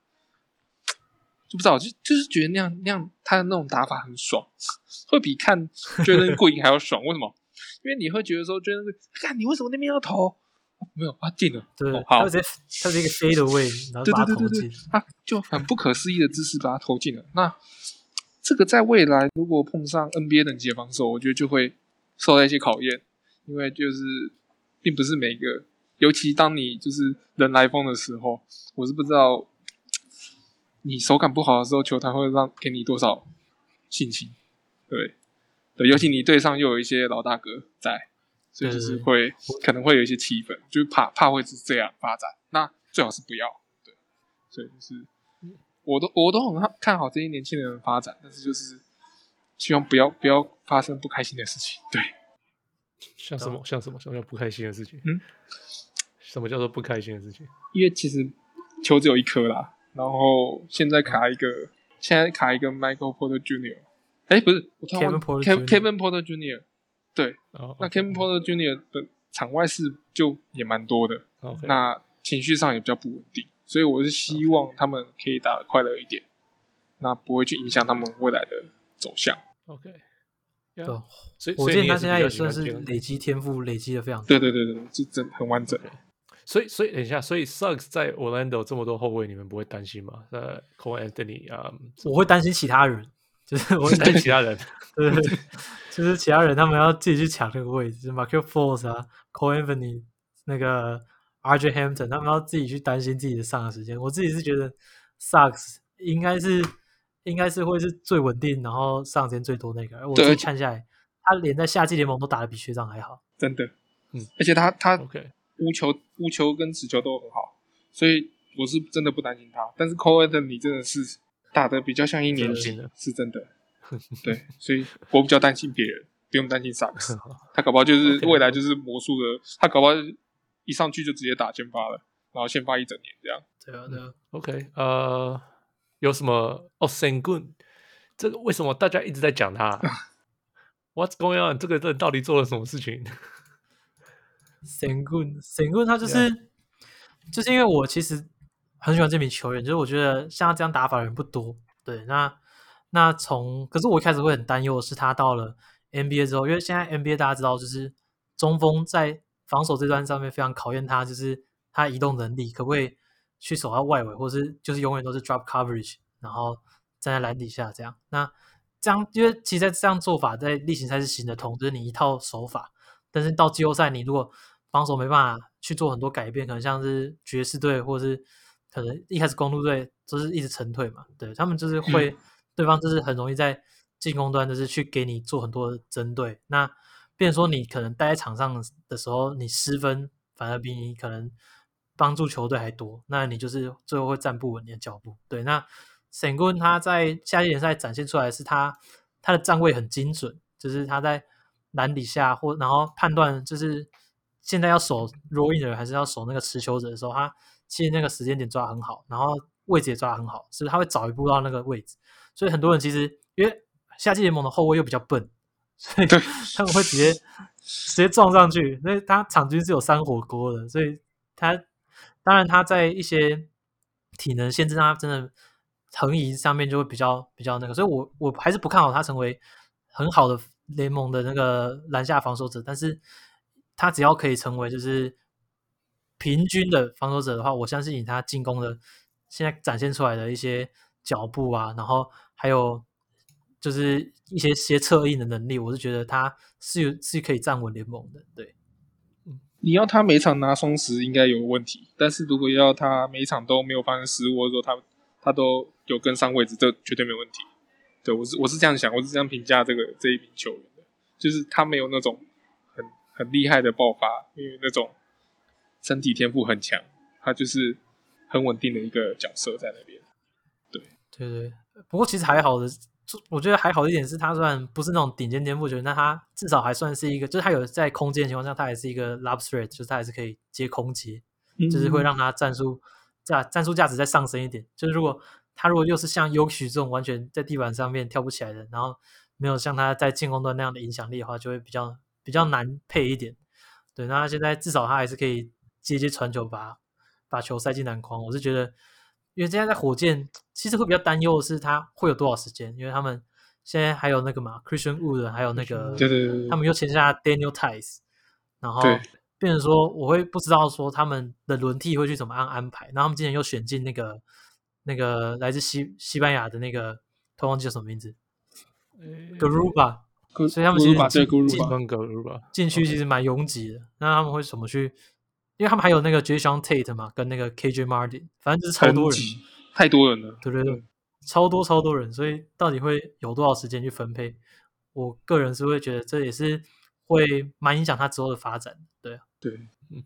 B: 就不知道就就是觉得那样那样他的那种打法很爽，会比看 Jalen Green 还要爽。为什么？因为你会觉得说，觉得看你为什么那边要投？没有，他进了。
C: 对，
B: 哦、好，
C: 他是一个飞的位然后把它投进，
B: 他就很不可思议的姿势把它投进了。那这个在未来如果碰上 NBA 等级的防守，我觉得就会受到一些考验，因为就是并不是每个，尤其当你就是人来疯的时候，我是不知道你手感不好的时候，球台会让给你多少信心，对。对，尤其你队上又有一些老大哥在，所以就是会可能会有一些气氛，就怕怕会是这样发展。那最好是不要，对，所以就是我都我都很看好这些年轻人的发展，但是就是希望不要不要发生不开心的事情。对，
A: 像什么像什么什么叫不开心的事情？嗯，什么叫做不开心的事情？
B: 因为其实球只有一颗啦，然后现在卡一个，现在卡一个 Michael Porter Jr. 哎，不是，Kevin Porter Kevin Porter Jr. 对，oh, okay. 那 Kevin Porter Jr. 的场外事就也蛮多的，okay. 那情绪上也比较不稳定，所以我是希望他们可以打得快乐一点，那不会去影响他们未来的走向。
A: OK，
C: 对，所以我觉得他现在也算是累积天赋，累积的非常。
B: 对对对对，是真很完整。
A: 所以所以等一下，所以 Suggs 在 Orlando 这么多后卫，你们不会担心吗？呃，Cole Anthony 啊，
C: 我会担心其他人。就是 我担心其他人，对对对，就是其他人他们要自己去抢那个位置，就是 Markelle Fultz 啊，Cole Anthony 那个 RJ Hampton，他们要自己去担心自己的上场时间。我自己是觉得 Sucks 应该是应该是会是最稳定，然后上时间最多那个。而我自己看下来，他连在夏季联盟都打得比学长还好，
B: 真的。嗯，而且他他
A: OK
B: 乌球乌球跟持球都很好，所以我是真的不担心他。但是 Cole Anthony 真的是打的比较像一年级，是真的。对，所以我比较担心别人，不用担心 Suggs。他搞不好就是未来就是魔术的，他搞不好一上去就直接打先发了。然后先发一整年这样，
C: 对啊，对啊。
A: OK，呃，有什么？哦，Sengun，这个为什么大家一直在讲他？What's going on？这个人到底做了什么事情
C: ？Sengun，Sengun，他就是.就是因为我其实很喜欢这名球员，就是我觉得像他这样打法的人不多。对，那那从，可是我一开始会很担忧的是他到了 NBA 之后，因为现在 NBA 大家知道，就是中锋在防守这段上面非常考验他，就是。他移动能力可不可以去守到外围，或是就是永远都是 drop coverage，然后站在篮底下这样？那这样，因为其实在这样做法在例行赛是行得通，就是你一套手法。但是到季后赛，你如果防守没办法去做很多改变，可能像是爵士队，或是可能一开始公路队就是一直沉退嘛。对，他们就是会，嗯、对方就是很容易在进攻端就是去给你做很多的针对。那变成说你可能待在场上的时候，你失分反而比你可能。帮助球队还多，那你就是最后会站不稳你的脚步。对，那 Sengun 他在夏季联赛展现出来的是他他的站位很精准，就是他在篮底下或然后判断就是现在要守 roll in 的人还是要守那个持球者的时候，他其实那个时间点抓很好，然后位置也抓很好，是不是他会早一步到那个位置？所以很多人其实因为夏季联盟的后卫又比较笨，所以 他们会直接直接撞上去，所以他场均是有三火锅的，所以他。当然，他在一些体能限制上，他真的横移上面就会比较比较那个，所以我我还是不看好他成为很好的联盟的那个篮下防守者。但是，他只要可以成为就是平均的防守者的话，我相信以他进攻的现在展现出来的一些脚步啊，然后还有就是一些些策应的能力，我是觉得他是有是可以站稳联盟的，对。
B: 你要他每场拿双十应该有问题，但是如果要他每场都没有发生失误，或者说他他都有跟上位置，这绝对没问题。对，我是我是这样想，我是这样评价这个这一名球员的，就是他没有那种很很厉害的爆发，因为那种身体天赋很强，他就是很稳定的一个角色在那边。对
C: 对对，不过其实还好的。我觉得还好一点是，他虽然不是那种顶尖天赋球员，但他至少还算是一个，就是他有在空间的情况下，他还是一个 lob threat，就是他还是可以接空接，就是会让他战术价战术价值再上升一点。就是如果他如果又是像 Jokic 这种完全在地板上面跳不起来的，然后没有像他在进攻端那样的影响力的话，就会比较比较难配一点。对，那他现在至少他还是可以接接传球，把把球塞进篮筐。我是觉得。因为现在在火箭，其实会比较担忧的是他会有多少时间，因为他们现在还有那个嘛，Christian Wood，还有那个，
B: 对对对，
C: 他们又签下 Daniel Theis，然后变成说我会不知道说他们的轮替会去怎么样安排，然后他们今年又选进那个那个来自西西班牙的那个，突然忘记叫什么名字，Garuba，所以他们其实进禁区其实蛮拥挤的，那他们会怎么去？因为他们还有那个 Jae'Sean Tate 嘛，跟那个 KJ Martin，反正就是超多人，
B: 太多人了，
C: 对对对，超多超多人，所以到底会有多少时间去分配？我个人是会觉得这也是会蛮影响他之后的发展，对啊，
B: 对，
A: 嗯，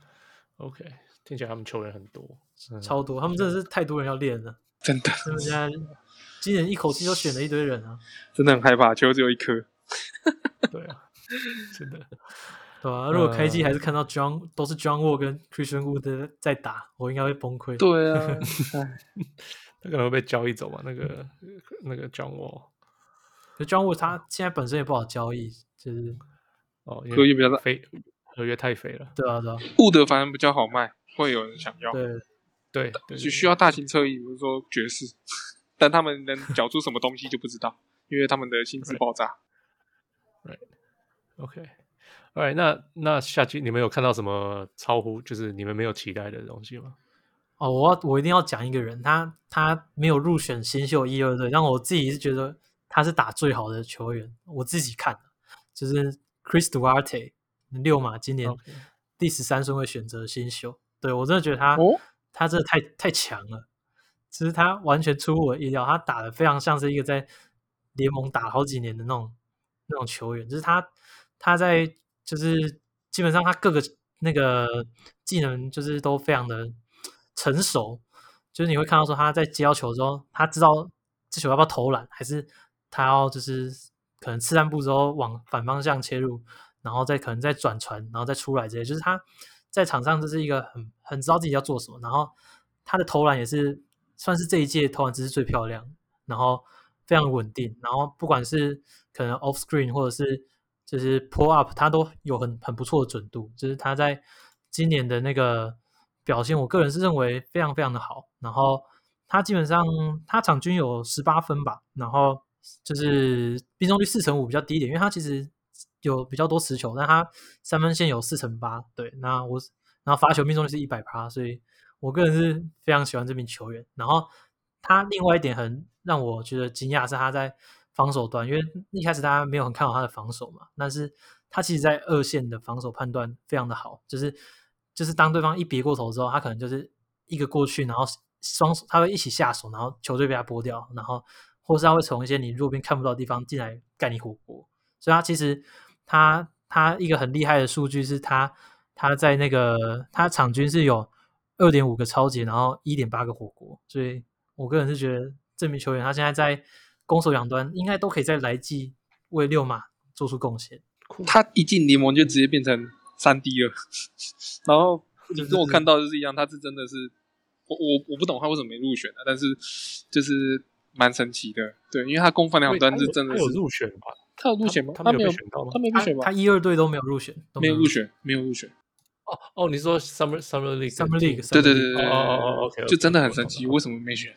A: OK，听起来他们球员很多，
C: 超多，他们真的是太多人要练了，
B: 真的，
C: 他们现在今年一口气就选了一堆人啊，
B: 真的很害怕，球只有一颗，
A: 对啊，真的。
C: 对啊，如果开机还是看到 John、呃、都是 John Wall 跟 Christian Wood 在打，我应该会崩溃。
B: 对啊
A: 他可能会被交易走吧？那个那个 John Wall，
C: 可 John Wall 他现在本身也不好交易，就是
A: 哦，合约比较肥，合约太肥了。
C: 对啊，对啊
B: ，Wood 反正比较好卖，会有人想要。
C: 对
A: 对，
B: 只需要大型侧翼，比如说爵士，但他们能缴出什么东西就不知道，因为他们的薪资爆炸。
A: 对 OK。哎，那那下季你们有看到什么超乎就是你们没有期待的东西吗？
C: 哦，我要我一定要讲一个人，他他没有入选新秀一二队，但我自己是觉得他是打最好的球员。我自己看就是 Chris Duarte 六马今年第十三顺位选择新秀，Okay. 对我真的觉得他、哦、他真的太太强了。其实他完全出乎我意料，他打的非常像是一个在联盟打好几年的那种那种球员，就是他他在就是基本上他各个那个技能就是都非常的成熟，就是你会看到说他在接到球之后，他知道这球要不要投篮，还是他要就是可能次三步之后往反方向切入，然后再可能再转传，然后再出来这些，就是他在场上就是一个很很知道自己要做什么，然后他的投篮也是。算是这一届投篮姿势最漂亮，然后非常稳定，然后不管是可能 off screen 或者是就是 pull up，他都有很很不错的准度。就是他在今年的那个表现，我个人是认为非常非常的好。然后他基本上他场均有十八分吧，然后就是命中率四成五比较低一点，因为他其实有比较多持球，但他三分线有四成八。对，那我然后罚球命中率是一百趴，所以。我个人是非常喜欢这名球员，然后他另外一点很让我觉得惊讶是他在防守端，因为一开始大家没有很看好他的防守嘛，但是他其实在二线的防守判断非常的好，就是就是当对方一别过头之后，他可能就是一个过去，然后双手他会一起下手，然后球队被他拨掉，然后或是他会从一些你路边看不到的地方进来盖你火锅，所以他其实他他一个很厉害的数据是他他在那个他场均是有。二点五个超级，然后一点八个火锅，所以我个人是觉得这名球员他现在在攻守两端应该都可以在来季为六马做出贡献。
B: 他一进联盟就直接变成三 D 了，然后你跟我看到就是一样，他是真的是我我我不懂他为什么没入选的，但是就是蛮神奇的，对，因为他攻防两端是真的是
A: 有入选吧？
B: 他有入选吗？
A: 他没有选到吗？
B: 他没入选吗？
C: 他一二队都没有入选，
B: 没有入选，没有入选。
A: 哦哦，你说 Summer Summer League，Summer
C: League，
B: 对对对对，
A: 哦哦哦，OK，
B: 就真的很神奇，为什么没选？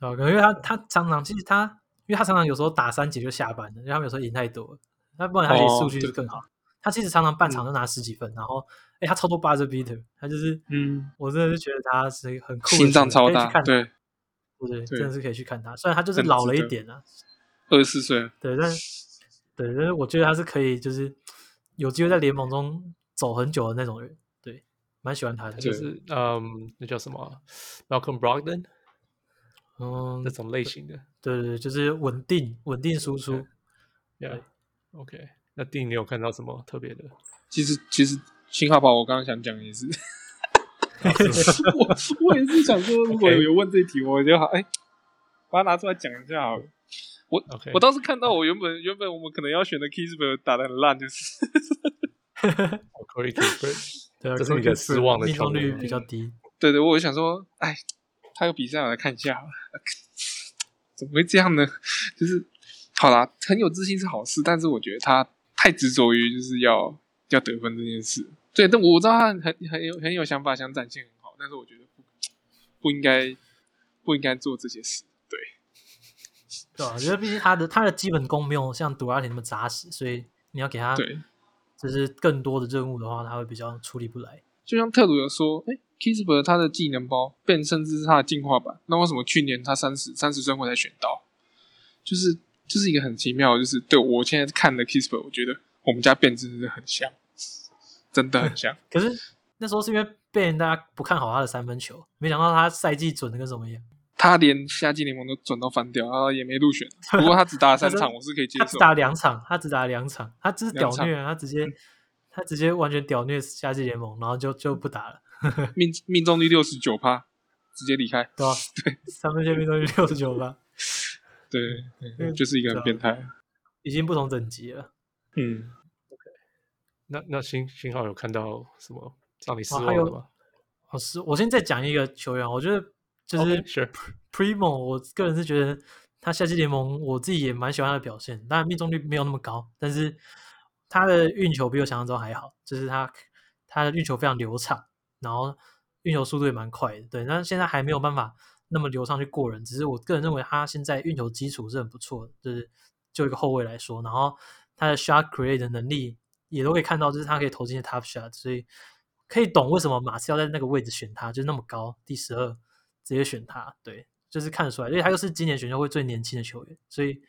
C: 啊，可能因为他他常常其实他，因为他常常有时候打三节就下班了，因为他们有时候赢太多了，那不然他其实数据就更好。他其实常常半场就拿十几分，然后哎，他超多 buzzer beater，他就是嗯，我真的是觉得他是很酷的，
B: 心脏超大，对，
C: 对对，真的是可以去看他，虽然他就是老了一点啊，
B: 二十四岁，
C: 对，但 对，但是我觉得他是可以，就是有机会在联盟中。走很久的那种人，对，蛮喜欢他的，
A: 就是嗯，那叫什么，Malcolm Brogdon，嗯，那种类型的，
C: 对对对，就是稳定稳定输出
A: ，Yeah，OK，那定你有看到什么特别的？
B: 其实其实新哈堡我刚刚想讲也是 我我也是想说，如果有有问这题，我就好，哎，把它拿出来讲一下好了。我我当时看到我原本原本我们可能要选的 Kispert 打的很烂，就是。
A: 可以，可以，对，这是一个失望的
C: 命中率比较低。
B: 对对，我就想说，哎，他有比赛，我来看一下，怎么会这样呢？就是好啦，很有自信是好事，但是我觉得他太执着于就是要要得分这件事。对，但我知道他很很有很有想法，想展现很好，但是我觉得不不应该不应该做这些事。对，
C: 对啊，我觉得毕竟他的他的基本功没有像杜兰特那么扎实，所以你要给他对。就是更多的任务的话，他会比较处理不来。
B: 就像特鲁有说，哎，Kispert 他的技能包变，甚至是他的进化版。那为什么去年他三十三十顺位才选到？就是就是一个很奇妙，就是对我现在看的 Kispert，我觉得我们家变真的是很像，真的很像。
C: 可是那时候是因为被人大家不看好他的三分球，没想到他赛季准的跟什么一样。
B: 他连夏季联盟都准到翻掉，然后也没入选。不过他只打了三场，我是可以接受。
C: 他只打两场，他只打两场，他只是屌虐，他直接他直接完全屌虐夏季联盟，然后就就不打了。
B: 命命中率六十九趴，直接离开。
C: 对啊，对，三分线命中率六十九趴，
B: 对，就是一个很变态，
C: 已经不同等级了。
B: 嗯
A: ，OK，那那新新号有看到什么让你失望的吗？
C: 我是我先再讲一个球员，我觉得。就是 Primo，我个人是觉得他夏季联盟我自己也蛮喜欢他的表现，当然命中率没有那么高，但是他的运球比我想象中还好，就是他他的运球非常流畅，然后运球速度也蛮快的，对，但现在还没有办法那么流畅去过人，只是我个人认为他现在运球基础是很不错的，就是就一个后卫来说，然后他的 shot create 的能力也都可以看到，就是他可以投进的 top shot，所以可以懂为什么马刺要在那个位置选他，就那么高，第十二。直接选他，对，就是看得出来，因为他又是今年选秀会最年轻的球员，所以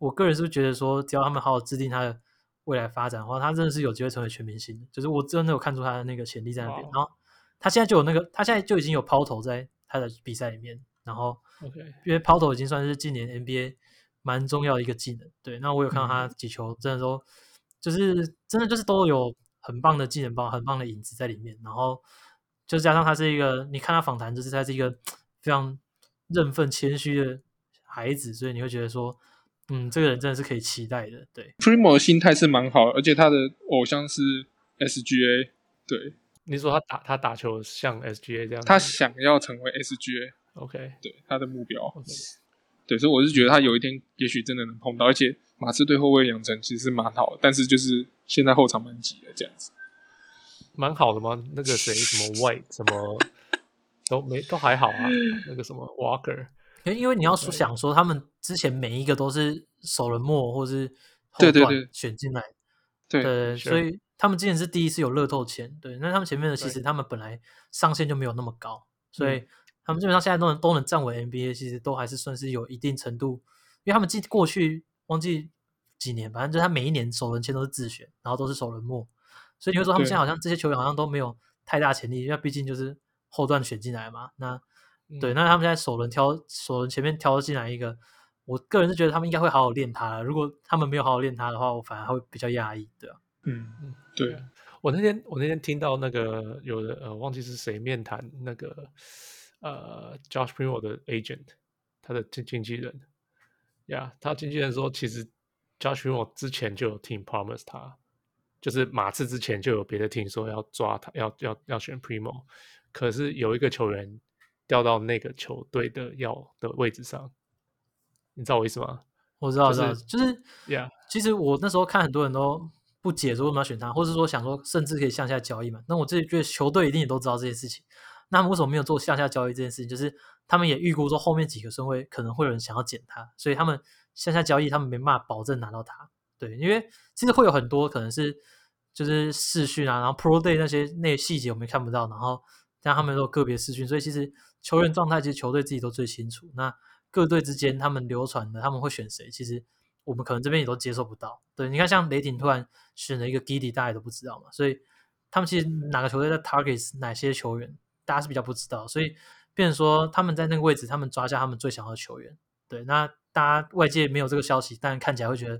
C: 我个人是不是觉得说，只要他们好好制定他的未来发展的话，他真的是有机会成为全明星的。就是我真的有看出他的那个潜力在那边。然后他现在就有那个，他现在就已经有抛投在他的比赛里面。然后
A: ，OK，
C: 因为抛投已经算是今年 NBA 蛮重要的一个技能。对，那我有看到他几球，真的说就是真的就是都有很棒的技能包，很棒的影子在里面。然后就加上他是一个，你看他访谈，就是他是一个非常认份谦虚的孩子，所以你会觉得说，嗯，这个人真的是可以期待的。对
B: ，Primo 的心态是蛮好的，而且他的偶像是 SGA。对，
A: 你说他打他打球像 SGA 这样，
B: 他想要成为 SGA。
A: OK，
B: 对他的目标，okay. 对，所以我是觉得他有一天也许真的能碰到，而且马刺对后卫养成其实蛮好的，但是就是现在后场蛮挤的这样子，
A: 蛮好的吗？那个谁什么 White 什么 都没都还好啊，那个什么 Walker，
C: 因为因为你要想说他们之前每一个都是首轮末或是后段选进来，
B: 对，对，对，
C: 对，所以他们之前是第一次有乐透签，对，那他们前面的其实他们本来上限就没有那么高，所以。他们基本上现在都能都能站稳 NBA，其实都还是算是有一定程度，因为他们记过去忘记几年，反正就是他每一年首轮签都是自选，然后都是首轮末，所以你会说他们现在好像这些球员好像都没有太大潜力，因为毕竟就是后段选进来嘛。那、嗯、对，那他们现在首轮挑首轮前面挑进来一个，我个人是觉得他们应该会好好练他。如果他们没有好好练他的话，我反而会比较压抑，对啊。
B: 嗯嗯，对
A: 我那天我那天听到那个有的呃忘记是谁面谈那个。呃、uh,，Josh Primo 的 agent，他的经经纪人，呀、yeah,，他经纪人说，其实 Josh Primo 之前就有 team promise 他，就是马刺之前就有别的 team 说要抓他，要要要选 Primo，可是有一个球员调到那个球队的要的位置上，你知道我意思吗？
C: 我知道，就是、知道，就是
A: ，Yeah，
C: 其实我那时候看很多人都不解说为什么要选他，或是说想说甚至可以向下交易嘛，那我自己觉得球队一定也都知道这件事情。那他们为什么没有做向下交易这件事情？就是他们也预估说后面几个顺位可能会有人想要捡他，所以他们向下交易，他们没办法保证拿到他。对，因为其实会有很多可能是就是视讯啊，然后 Pro Day 那些那些细节我们看不到，然后但他们都有个别视讯，所以其实球员状态其实球队自己都最清楚。那各队之间他们流传的他们会选谁，其实我们可能这边也都接受不到。对，你看像雷霆突然选了一个 Giddey，大家都不知道嘛，所以他们其实哪个球队在 target 哪些球员？大家是比较不知道，所以变成说他们在那个位置，他们抓下他们最想要的球员。对，那大家外界没有这个消息，但看起来会觉得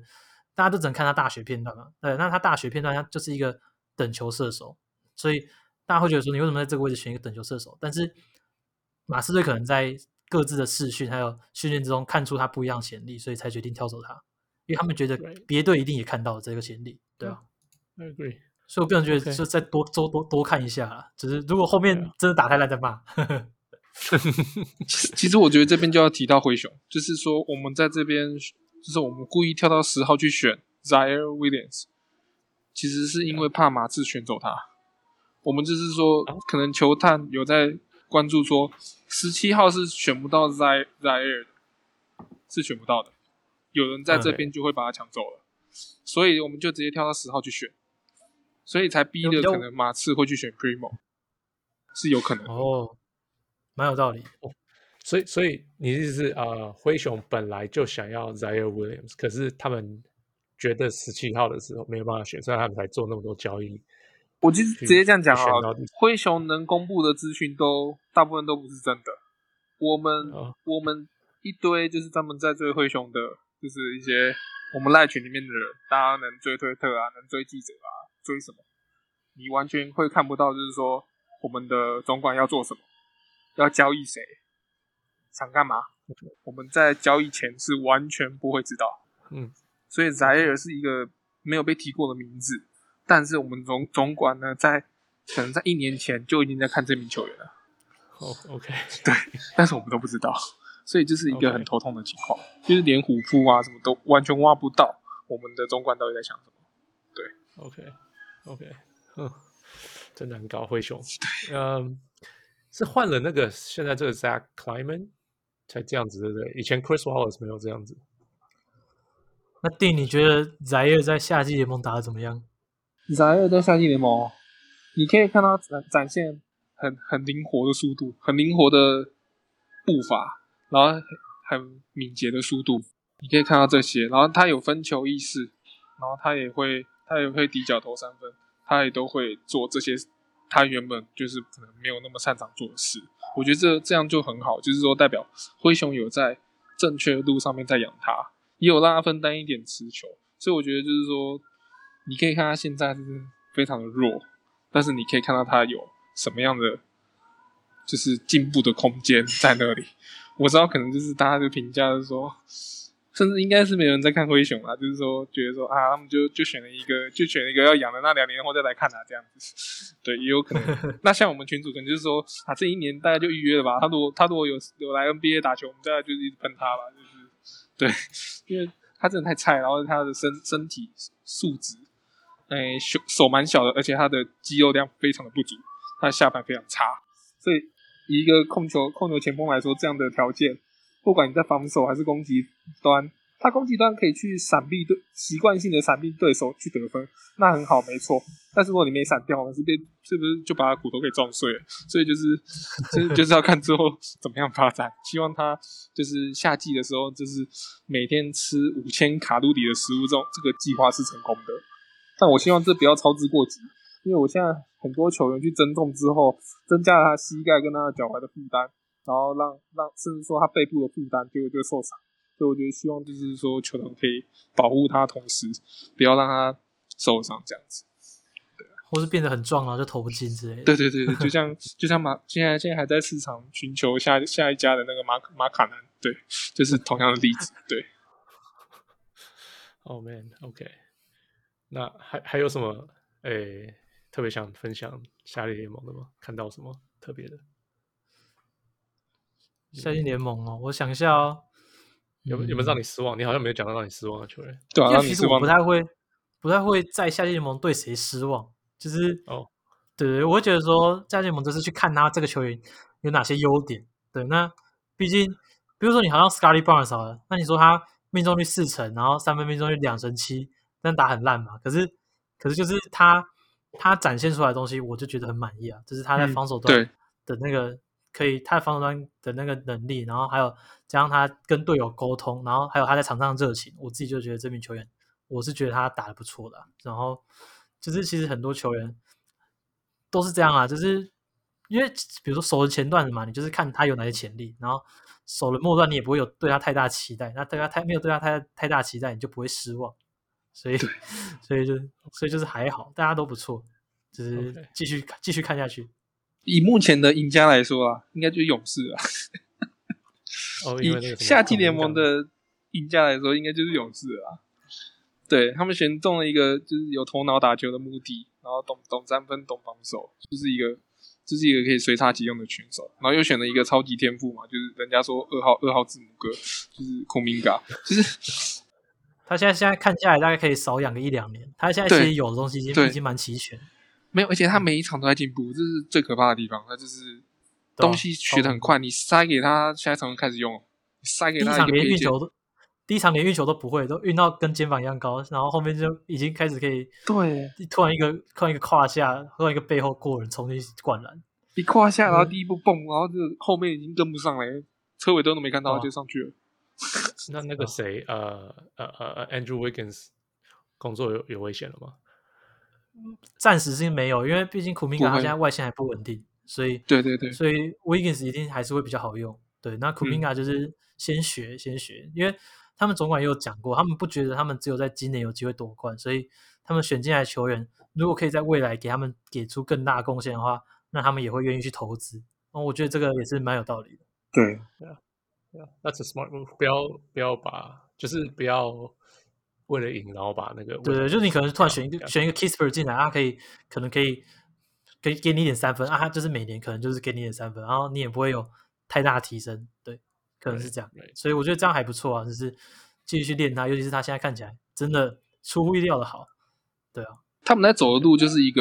C: 大家都只能看他大学片段嘛。对，那他大学片段他就是一个等球射手，所以大家会觉得说你为什么在这个位置选一个等球射手？但是马刺队可能在各自的视讯还有训练之中看出他不一样潜力，所以才决定挑走他，因为他们觉得别队一定也看到了这个潜力。对啊
A: ，I agree。
C: 所以，我个人觉得就再多多多多看一下啦。只是如果后面真的打太烂再骂。
B: 其实，我觉得这边就要提到灰熊，就是说我们在这边，就是我们故意跳到十号去选 Ziaire Williams，其实是因为怕马刺选走他。我们就是说，可能球探有在关注说，十七号是选不到 Ziaire 的，是选不到的。有人在这边就会把他抢走了，所以我们就直接跳到十号去选。所以才逼的可能马刺会去选 Primo，是有可能
C: 哦，蛮有道理。
A: 哦、所以，所以你的意思是呃，灰熊本来就想要 Ziaire Williams，可是他们觉得十七号的时候没有办法选，所以他们才做那么多交易。
B: 我就是直接这样讲啊，灰熊能公布的资讯都大部分都不是真的。我们、哦、我们一堆就是他们在追灰熊的，就是一些我们赖群里面的人，大家能追推特啊，能追记者啊。追什么？你完全会看不到，就是说我们的总管要做什么，要交易谁，想干嘛？我们在交易前是完全不会知道。
A: 嗯，
B: 所以 Ziaire 是一个没有被提过的名字，但是我们总总管呢，在可能在一年前就已经在看这名球员了。
A: 哦，OK，
B: 对，但是我们都不知道，所以这是一个很头痛的情况，okay. 就是连虎扑啊什么都完全挖不到我们的总管到底在想什么。对
A: ，OK。OK，嗯，真的很搞灰熊。嗯，是换了那个现在这个 Zach Kleiman 才这样子，对不对？以前 Chris Wallace 没有这样子。
C: 那弟，你觉得 Ziaire 在夏季联盟打的怎么样
B: ？Ziaire 在夏季联盟，你可以看到展展现很很灵活的速度，很灵活的步伐，然后很，敏捷的速度，你可以看到这些。然后他有分球意识，然后他也会。他也会低角投三分，他也都会做这些，他原本就是可能没有那么擅长做的事，我觉得这这样就很好，就是说代表灰熊有在正确的路上面在养他，也有让他分担一点持球，所以我觉得就是说，你可以看他现在是非常的弱，但是你可以看到他有什么样的就是进步的空间在那里。我知道可能就是大家的评价是说。甚至应该是没有人在看灰熊啊，就是说觉得说啊，他们就就选了一个，就选了一个要养的，那两年后再来看他这样子，对，也有可能。那像我们群主可能就是说啊，这一年大家就预约了吧。他如果他如果有有来 NBA 打球，我们大概就是一直喷他吧，就是对，因为他真的太菜，然后他的身身体素质，哎，手手蛮小的，而且他的肌肉量非常的不足，他的下盘非常差，所以以一个控球控球前锋来说，这样的条件。不管你在防守还是攻击端，他攻击端可以去闪避对习惯性的闪避对手去得分，那很好，没错。但是如果你没闪掉，是被是不是就把他骨头给撞碎了？所以就是就是就是要看之后怎么样发展。希望他就是夏季的时候，就是每天吃五千卡路里的食物，这种这个计划是成功的。但我希望这不要操之过急，因为我现在很多球员去增重之后，增加了他膝盖跟他的脚踝的负担。然后让让甚至说他背部的负担，结果就受伤，所以我觉得希望就是说球队可以保护他，同时不要让他受伤这样子，对，
C: 或是变得很壮啊，就投不进之类的。
B: 对对对对，就像就像马现在现在还在市场寻求下下一家的那个马马卡南，对，就是同样的例子，对。
A: Oh man，OK，那还还有什么诶特别想分享夏季联盟的吗？看到什么特别的？
C: 夏季联盟哦，我想一下哦，
A: 有有没有让你失望？你好像没有讲到让你失望的球员。
B: 对啊，
C: 因为其实我不太会，不太会在夏季联盟对谁失望。就是哦，对对，我会觉得说夏季联盟就是去看他这个球员有哪些优点。对，那毕竟，比如说你好像 Scottie Barnes 好了，那你说他命中率四成，然后三分命中率两成七，但打很烂嘛。可是，可是就是他他展现出来的东西，我就觉得很满意啊。就是他在防守端的那个。嗯可以，他在防守端的那个能力，然后还有加上他跟队友沟通，然后还有他在场上的热情，我自己就觉得这名球员，我是觉得他打的不错的啊。然后就是其实很多球员都是这样啊，就是因为比如说守了前段的嘛，你就是看他有哪些潜力，然后守了末段你也不会有对他太大期待，那对他太没有对他太太大期待，你就不会失望。所以所以就所以就是还好，大家都不错，就是继续继续看下去。
B: 以目前的赢家来说啊，应该就是勇士啊。
A: 哦、
B: 以夏季联盟的赢家来说，应该就是勇士啊。对，他们选中了一个就是有头脑打球的目的，然后懂懂三分、懂防守，就是一个就是一个可以随插即用的选手。然后又选了一个超级天赋嘛，就是人家说二号二号字母哥，就是孔明嘎，就是
C: 他现在现在看下来大概可以少养个一两年。他现在其实有的东西已经已经蛮齐全。
B: 没有，而且他每一场都在进步，这是最可怕的地方。他就是东西学得很快，你塞给他，下一场就开始用。你塞给他
C: 连运球都，第一场连运球都不会，都运到跟肩膀一样高，然后后面就已经开始可以。
B: 对，
C: 突然一个突然一个胯下，突然一个背后过人冲进灌篮，
B: 一胯下，然后第一步蹦，然后就后面已经跟不上来，车尾灯都没看到就上去了。
A: 那那个谁，呃呃呃，Andrew Wiggins 工作有有危险了吗？
C: 暂时是没有，因为毕竟库明加他现在外线还不稳定，所以
B: 对对对，
C: 所以 Wiggins 一定还是会比较好用。对，那库明加就是先学、嗯、先学，因为他们总管也有讲过，他们不觉得他们只有在今年有机会夺冠，所以他们选进来的球员，如果可以在未来给他们给出更大贡献的话，那他们也会愿意去投资。哦，我觉得这个也是蛮有道理的。
A: 对，，That's a smart move。不要不要把，就是不要。为了赢，然后把那个
C: 对对，就是你可能突然选一个选一个 Kispert 进来，他可以可能可以给给你一点三分啊，他就是每年可能就是给你一点三分，然后你也不会有太大提升，对，可能是这样，所以我觉得这样还不错啊，就是继续去练他，尤其是他现在看起来真的出乎意料的好，对啊，
B: 他们在走的路就是一个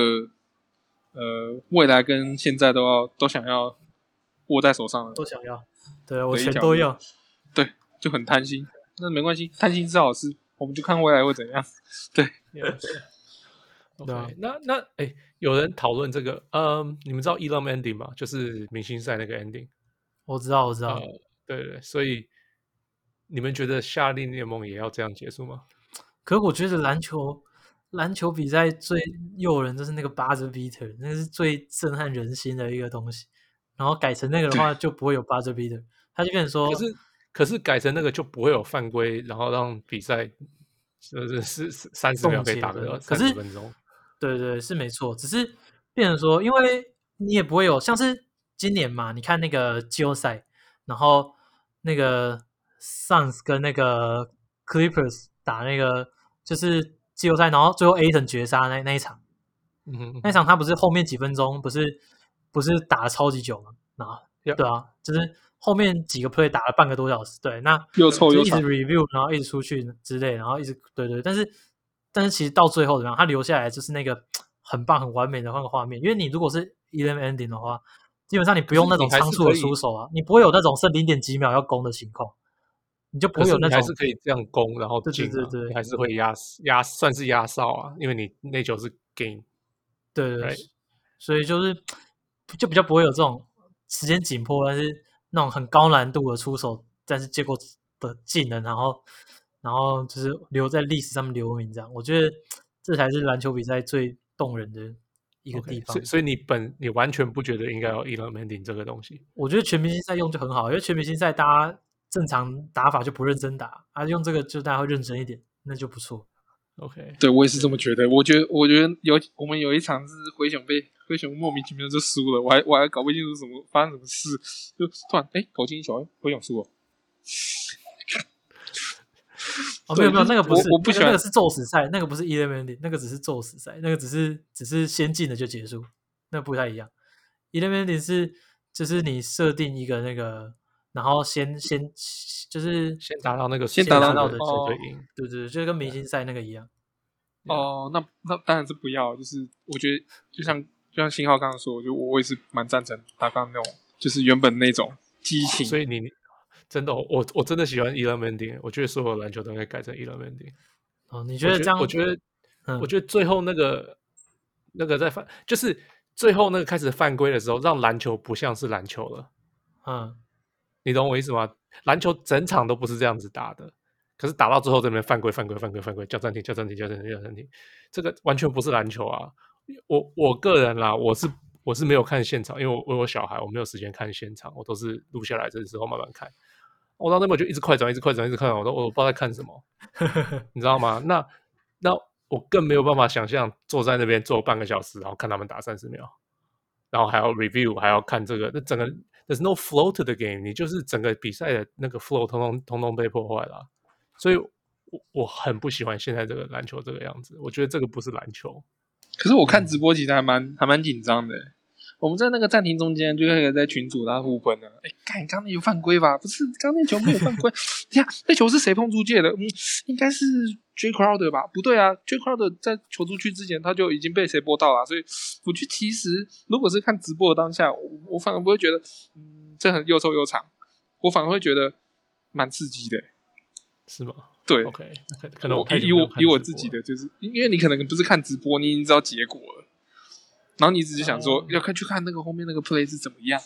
B: 呃，未来跟现在都要都想要握在手上的，
C: 都想要，对我全都要，
B: 对，就很贪心，那没关系，贪心是好事。我们就看未来会怎样，对，对
A: ，OK，那那哎，有人讨论这个，嗯，你们知道 Elam ending 吗？就是明星赛那个 ending。
C: 我知道，我知道，
A: 呃、对对，所以你们觉得夏令联盟也要这样结束吗？
C: 可是我觉得篮球篮球比赛最诱人就是那个 buzzer beater，那是最震撼人心的一个东西。然后改成那个的话就不会有 buzzer beater，他就变成说，
A: 可是可是改成那个就不会有犯规，然后让比赛就是是三十秒可以打个可是分钟。
C: 对对是没错，只是变成说，因为你也不会有像是今年嘛，你看那个季后赛，然后那个 Suns 跟那个 Clippers 打那个就是季后赛，然后最后 Ayton 绝杀那那一场，嗯哼，那场他不是后面几分钟不是不是打了超级久吗？然后
A: Yep.
C: 对啊，就是后面几个 play 打了半个多小时，对，那
B: 又臭又
C: 一直 review，然后一直出去之类，然后一直对对，但是但是其实到最后怎么样，他留下来就是那个很棒很完美的那个画面，因为你如果是 eleven ending 的话，基本上你不用那种仓促的出手啊，你不会有那种剩零点几秒要攻的情况，你就不会有那种
A: 还是可以这样攻，然后、啊，
C: 对对对对，
A: 还是会压压算是压哨啊，因为你那球是 game，
C: 对对
A: 对?
C: 所以就是就比较不会有这种时间紧迫，但是。那种很高难度的出手，但是结果的技能，然后，然后就是留在历史上面留名，这样，我觉得这才是篮球比赛最动人的一个地方。
A: Okay, 所以，所以你本你完全不觉得应该有 elam ending 这个东西？
C: 我觉得全明星赛用就很好，因为全明星赛大家正常打法就不认真打，啊，用这个就大家会认真一点，那就不错。
A: OK，
B: 对我也是这么觉得。我觉得，我觉得有我们有一场是灰熊被灰熊莫名其妙就输了，我还我还搞不清楚什么发生什么事，就突然哎投进一球，灰熊输了。
C: 哦，没有没有，那个不是，
B: 我，我不喜欢，
C: 那个是宙死赛，那个不是 eleven ending，那个只是宙死赛，那个只是只是先进的就结束，那个不太一样。eleven ending 是就是你设定一个那个，然后先先就是
A: 先达到那个
C: 先达到的
A: 绝对赢，
C: 对对，就跟明星赛那个一样。
B: 哦，那那当然是不要。就是我觉得，就像就像新浩刚刚说，就我我也是蛮赞成他刚刚那种，就是原本那种激情。
A: 所以你 真的，我我真的喜欢 elam ending，我觉得所有篮球都应该改成 elam ending。
C: 哦，你觉得这样？
A: 我觉得，
C: 嗯、
A: 我觉得最后那个那个在犯，就是最后那个开始犯规的时候，让篮球不像是篮球了。
C: 嗯，
A: 你懂我意思吗？篮球整场都不是这样子打的。可是打到最后这边犯规犯规犯规犯规叫暂停叫暂停叫暂停叫暂停，这个完全不是篮球啊！我我个人啦，我是我是没有看现场，因为我我小孩，我没有时间看现场，我都是录下来这时候慢慢看。我到那边就一直快转，一直快转，一直快转，我都我不知道在看什么，你知道吗？那那我更没有办法想象坐在那边坐半个小时，然后看他们打三十秒，然后还要 review，还要看这个，那整个 there's no flow to the game，你就是整个比赛的那个 flow 通通通通被破坏了。所以我，我我很不喜欢现在这个篮球这个样子。我觉得这个不是篮球。
B: 可是我看直播其实还蛮、嗯、还蛮紧张的。我们在那个暂停中间就开始在群组拉互喷了。哎，看刚刚那有犯规吧？不是，刚刚那球没有犯规。呀，那球是谁碰出界的？嗯，应该是 Jay Crowder 吧？不对啊，Jay Crowder 在球出去之前他就已经被谁拨到了。所以，我觉得其实如果是看直播的当下，我，我反而不会觉得，嗯，这很又臭又长。我反而会觉得蛮刺激的。
A: 是吗？
B: 对
A: ，OK，可能我
B: 以我以我自己的就是，因为你可能不是看直播，你已经知道结果了，然后你只是想说要看去看那个后面那个 play 是怎么样，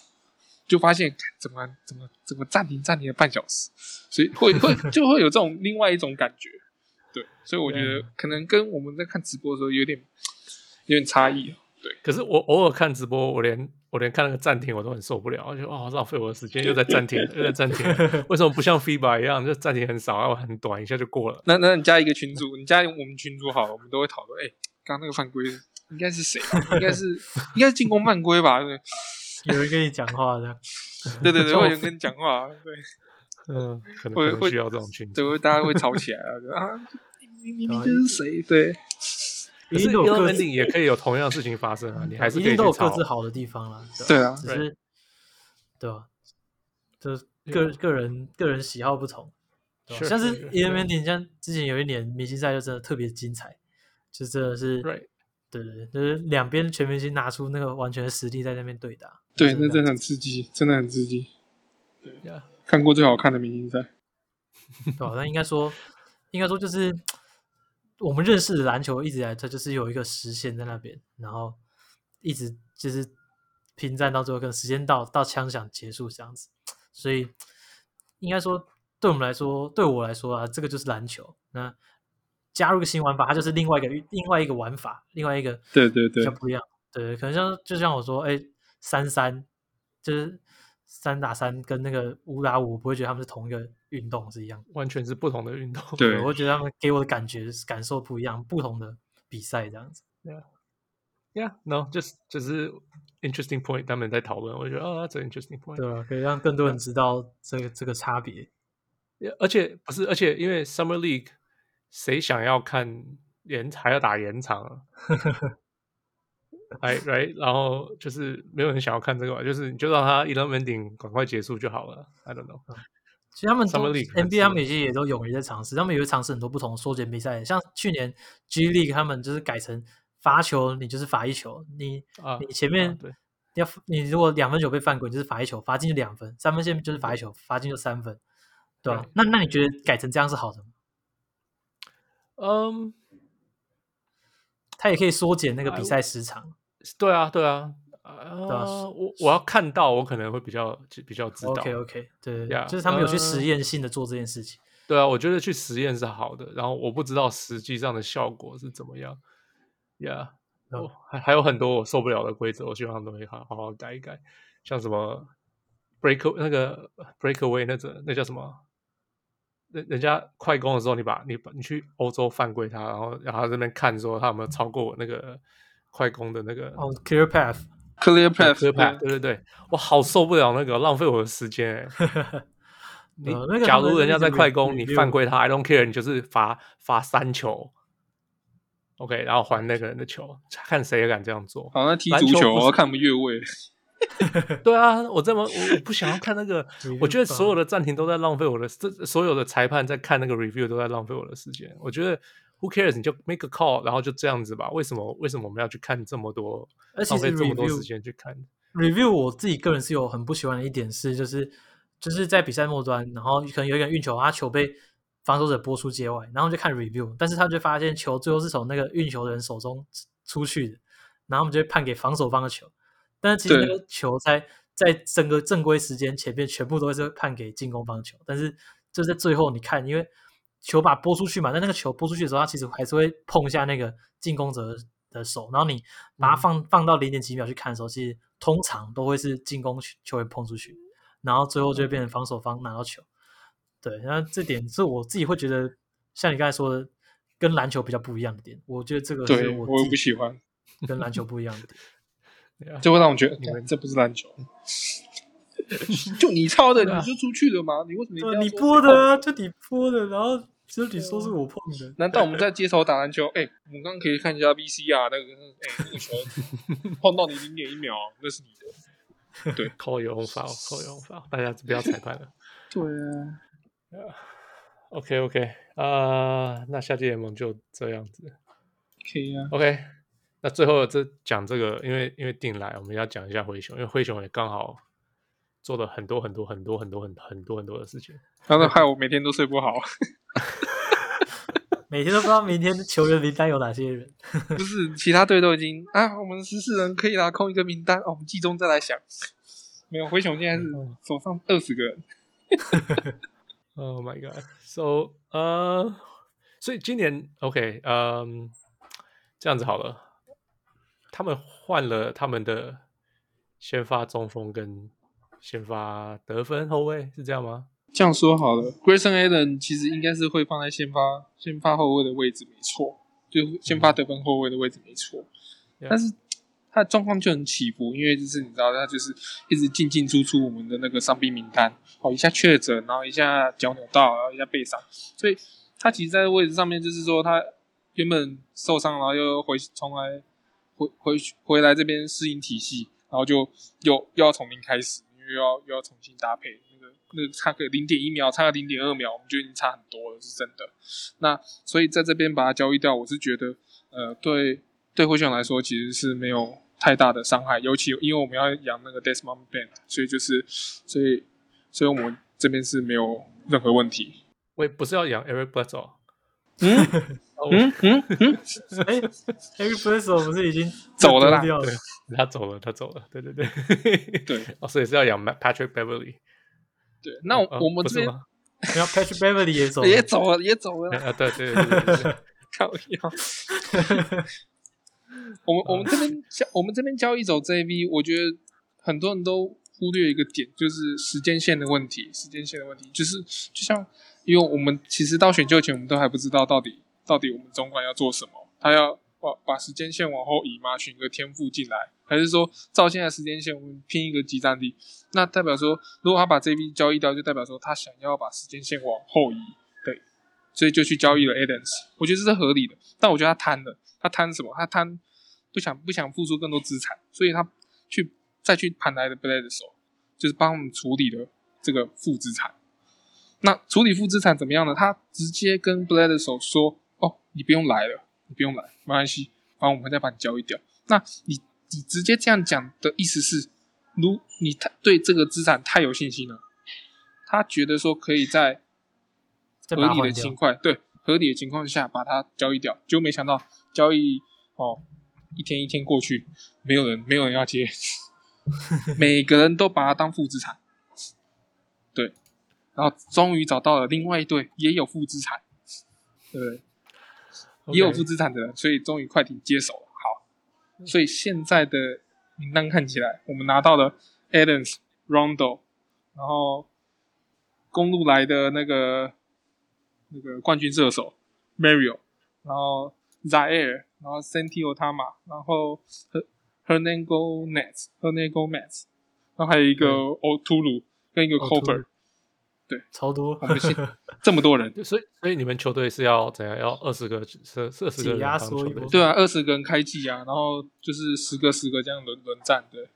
B: 就发现怎么怎么怎么暂停暂停了半小时，所以会会就会有这种另外一种感觉，对，所以我觉得可能跟我们在看直播的时候有点有点差异。对，
A: 可是我偶尔看直播，我连我连看那个暂停我都很受不了，我就哦浪费我的时间，又在暂停，又在暂停，为什么不像 FIBA 一样，就暂停很少，然后很短，一下就过了？
B: 那那你加一个群主，你加我们群主好了，我们都会讨论。哎，刚刚那个犯规应该是谁？应该是应该是进攻犯规吧？对，
C: 有人跟你讲话的，
B: 对对对，会有人跟你讲话，对，
A: 嗯，可能会需要这种群组，
B: 对，大家会吵起来啊，啊，明明就是谁？对。
A: 可是 elam ending 也可以有同样的事情发生啊，你还是可以
C: 一定都有各自好的地方啦。
B: 对啊，
C: 只是对吧？就是个个人个人喜好不同，像是 elam ending 像之前有一年明星赛就真的特别精彩，就真的是对对对，就是两边全明星拿出那个完全的实力在那边对打，
B: 对，那真的很刺激，真的很刺激。对呀，看过最好看的明星赛，
C: 对，那应该说，应该说就是。我们认识的篮球一直以来，它就是有一个时限在那边，然后一直就是拼战到最后，跟时间到到枪响结束这样子。所以应该说，对我们来说，对我来说啊，这个就是篮球。那加入个新玩法，它就是另外一个另外一个玩法，另外一个
B: 对对对，
C: 比较不一样。对，可能像就像我说，哎，三三就是三打三跟那个五打五，我不会觉得他们是同一个运动是一样，
A: 完全是不同的运动。
B: 对，
C: 我会觉得他们给我的感觉感受不一样，不同的比赛这样子。
A: Yeah，Yeah，No，就是就是 interesting point，他们在讨论，我觉得哦，这 interesting point，
C: 对啊，可以让更多人知道这个这个差别。
A: 而且不是，而且因为 Summer League，谁想要看延还要打延长啊？哎，right，然后就是没有人想要看这个吧，就是你就让他 eleven ending 赶快结束就好了。I don't know。
C: 其实他们 NBA 他们已经也都勇于在尝试，他们也会尝试很多不同缩减比赛，像去年 G League 他们就是改成罚球，你就是罚一球，你、啊、你前面、啊、对要你如果两分球被犯规，就是罚一球，罚进就两分，三分线就是罚一球，罚进就三分。对吧？那那你觉得改成这样是好的吗？
A: 嗯，
C: 他也可以缩减那个比赛时长。
A: 对啊，对啊，啊，我我要看到，我可能会比较比较知道。
C: OK OK，对就是他们有去实验性的做这件事情。
A: 对啊，我觉得去实验是好的。然后我不知道实际上的效果是怎么样。Yeah，哦，还还有很多我受不了的规则，我希望他们都会好好好改一改。像什么 break 那个 breakaway 那个那叫什么？人人家快攻的时候，你把你把你去欧洲犯规他，然后然后这边看说他有没有超过我那个快攻的那个
C: 哦、oh,，clear
B: path，clear path，clear
A: path，对对对，我好受不了那个浪费我的时间。你、呃那个、假如人家在快攻，你犯规他，I don't care，你就是罚罚三球，OK，然后还那个人的球，看谁敢这样做。
B: 好，那踢足球我要看不越位。
A: 对啊，我这么我我不想要看那个，我觉得所有的暂停都在浪费我的，这所有的裁判在看那个 review 都在浪费我的时间。我觉得 who cares，你就 make a call，然后就这样子吧。为什么为什么我们要去看这么多，浪费这么多时间去看
C: review？我自己个人是有很不喜欢的一点是，就是就是在比赛末端，然后可能有一运球，他球被防守者拨出界外，然后就看 review，但是他就发现球最后是从那个运球的人手中出去的，然后我们就会判给防守方的球。但是其实那个球在在整个正规时间前面全部都是判给进攻方球，但是就在最后你看，因为球把拨出去嘛，但那个球拨出去的时候，它其实还是会碰一下那个进攻者的手，然后你把它放、嗯、放到零点几秒去看的时候，其实通常都会是进攻球会碰出去，然后最后就会变成防守方拿到球。对，然后这点是我自己会觉得，像你刚才说的，跟篮球比较不一样的点，我觉得这个是我
B: 我不喜欢
C: 跟篮球不一样的点。
B: 就会让我觉得，你们这不是篮球，就你抄的，你就出去了吗？你为什么你？
C: 你拨的啊，就你播的，然后就你说是我碰的。
B: 难道我们在街头打篮球？哎、欸，我们刚刚可以看一下 VCR 那个，哎、欸，那个球 碰到你零点一秒，那是你的。对，
A: 扣有红包，扣有红包，大家不要裁判了。
B: 对啊。
A: OK OK，啊、uh,，那夏季联盟就这样子。
B: 可以啊。
A: OK。那最后这讲这个，因为因为定来，我们要讲一下灰熊，因为灰熊也刚好做了很多很多很多很多很很多很多的事情，
B: 然后害我每天都睡不好
C: 每天都不知道明天的球员名单有哪些人。
B: 不是，其他队都已经啊，我们十四人可以拿空一个名单哦，我们季中再来想。没有，灰熊现在是手上二十个人。
A: Oh my god！So，呃、uh,，所以今年 OK，嗯、um,，这样子好了。他们换了他们的先发中锋跟先发得分后卫，是这样吗？
B: 这样说好了，Grayson Allen 其实应该是会放在先发先发后卫的位置，没错，就先发得分后卫的位置没错。嗯、但是他的状况就很起伏，因为就是你知道，他就是一直进进出出我们的那个伤病名单，哦，一下确诊，然后一下脚扭到，然后一下背伤，所以他其实在位置上面就是说他原本受伤，然后又回重来。回回回来这边适应体系，然后就又又要从零开始，因为又要又要重新搭配那个那个差个零点一秒，差个零点二秒，我们就已经差很多了，是真的。那所以在这边把它交易掉，我是觉得，呃，对对灰熊来说其实是没有太大的伤害，尤其因为我们要养那个 Desmond Band，所以就是所以所以我们这边是没有任何问题。
A: 我也不是要养 Eric Bledsoe。
B: 嗯。嗯嗯嗯，
C: 哎，Eric Bledsoe 不是已经
B: 走了啦？
A: 对，他走了，他走了。对对对
B: 对，
A: 哦，所以是要养 Patrick Beverly。
B: 对，那我我们这边
C: 要 Patrick Beverly 也走，
B: 也走了，也走了。
A: 啊，对对对对对，
B: 靠腰。我们我们这边交我们这边交易走 JV，我觉得很多人都忽略一个点，就是时间线的问题。时间线的问题就是，就像因为我们其实到选秀前，我们都还不知道到底到底我们总管要做什么，他要把把时间线往后移吗？选个天赋进来，还是说照现在时间线，我们拼一个集战力？那代表说，如果他把这笔交易掉，就代表说他想要把时间线往后移，对，所以就去交易了 Adams。我觉得这是合理的，但我觉得他贪了，他贪什么？他贪不想不想付出更多资产，所以他去再去盘来的 Bledsoe，就是帮我们处理了这个负资产。那处理负资产怎么样呢？他直接跟 Bledsoe 说：“哦，你不用来了，你不用来，没关系，反正我们再把你交易掉。”那你你直接这样讲的意思是？如你太对这个资产太有信心了，他觉得说可以在合理的情况，对合理的情况下把它交易掉，就没想到交易哦，一天一天过去，没有人没有人要接，每个人都把它当负资产，对，然后终于找到了另外一对也有负资产，对不对？Okay. 也有负资产的人，所以终于快艇接手了。好，所以现在的。名单看起来，我们拿到了 Adams、Rondo，然后公路来的那个那个冠军射手 Mario，然后 Zaire，然后 Santi Aldama，然后 Hernangomez，Hernangomez，然后还有一个 o t u l u 跟一个 Cooper。对，超多，我们现这么多人，
A: 所以所以你们球队是要怎样？要二十个，是二十个压缩？
B: 对啊，二十个人开季啊，然后就是十个十个这样轮轮战对，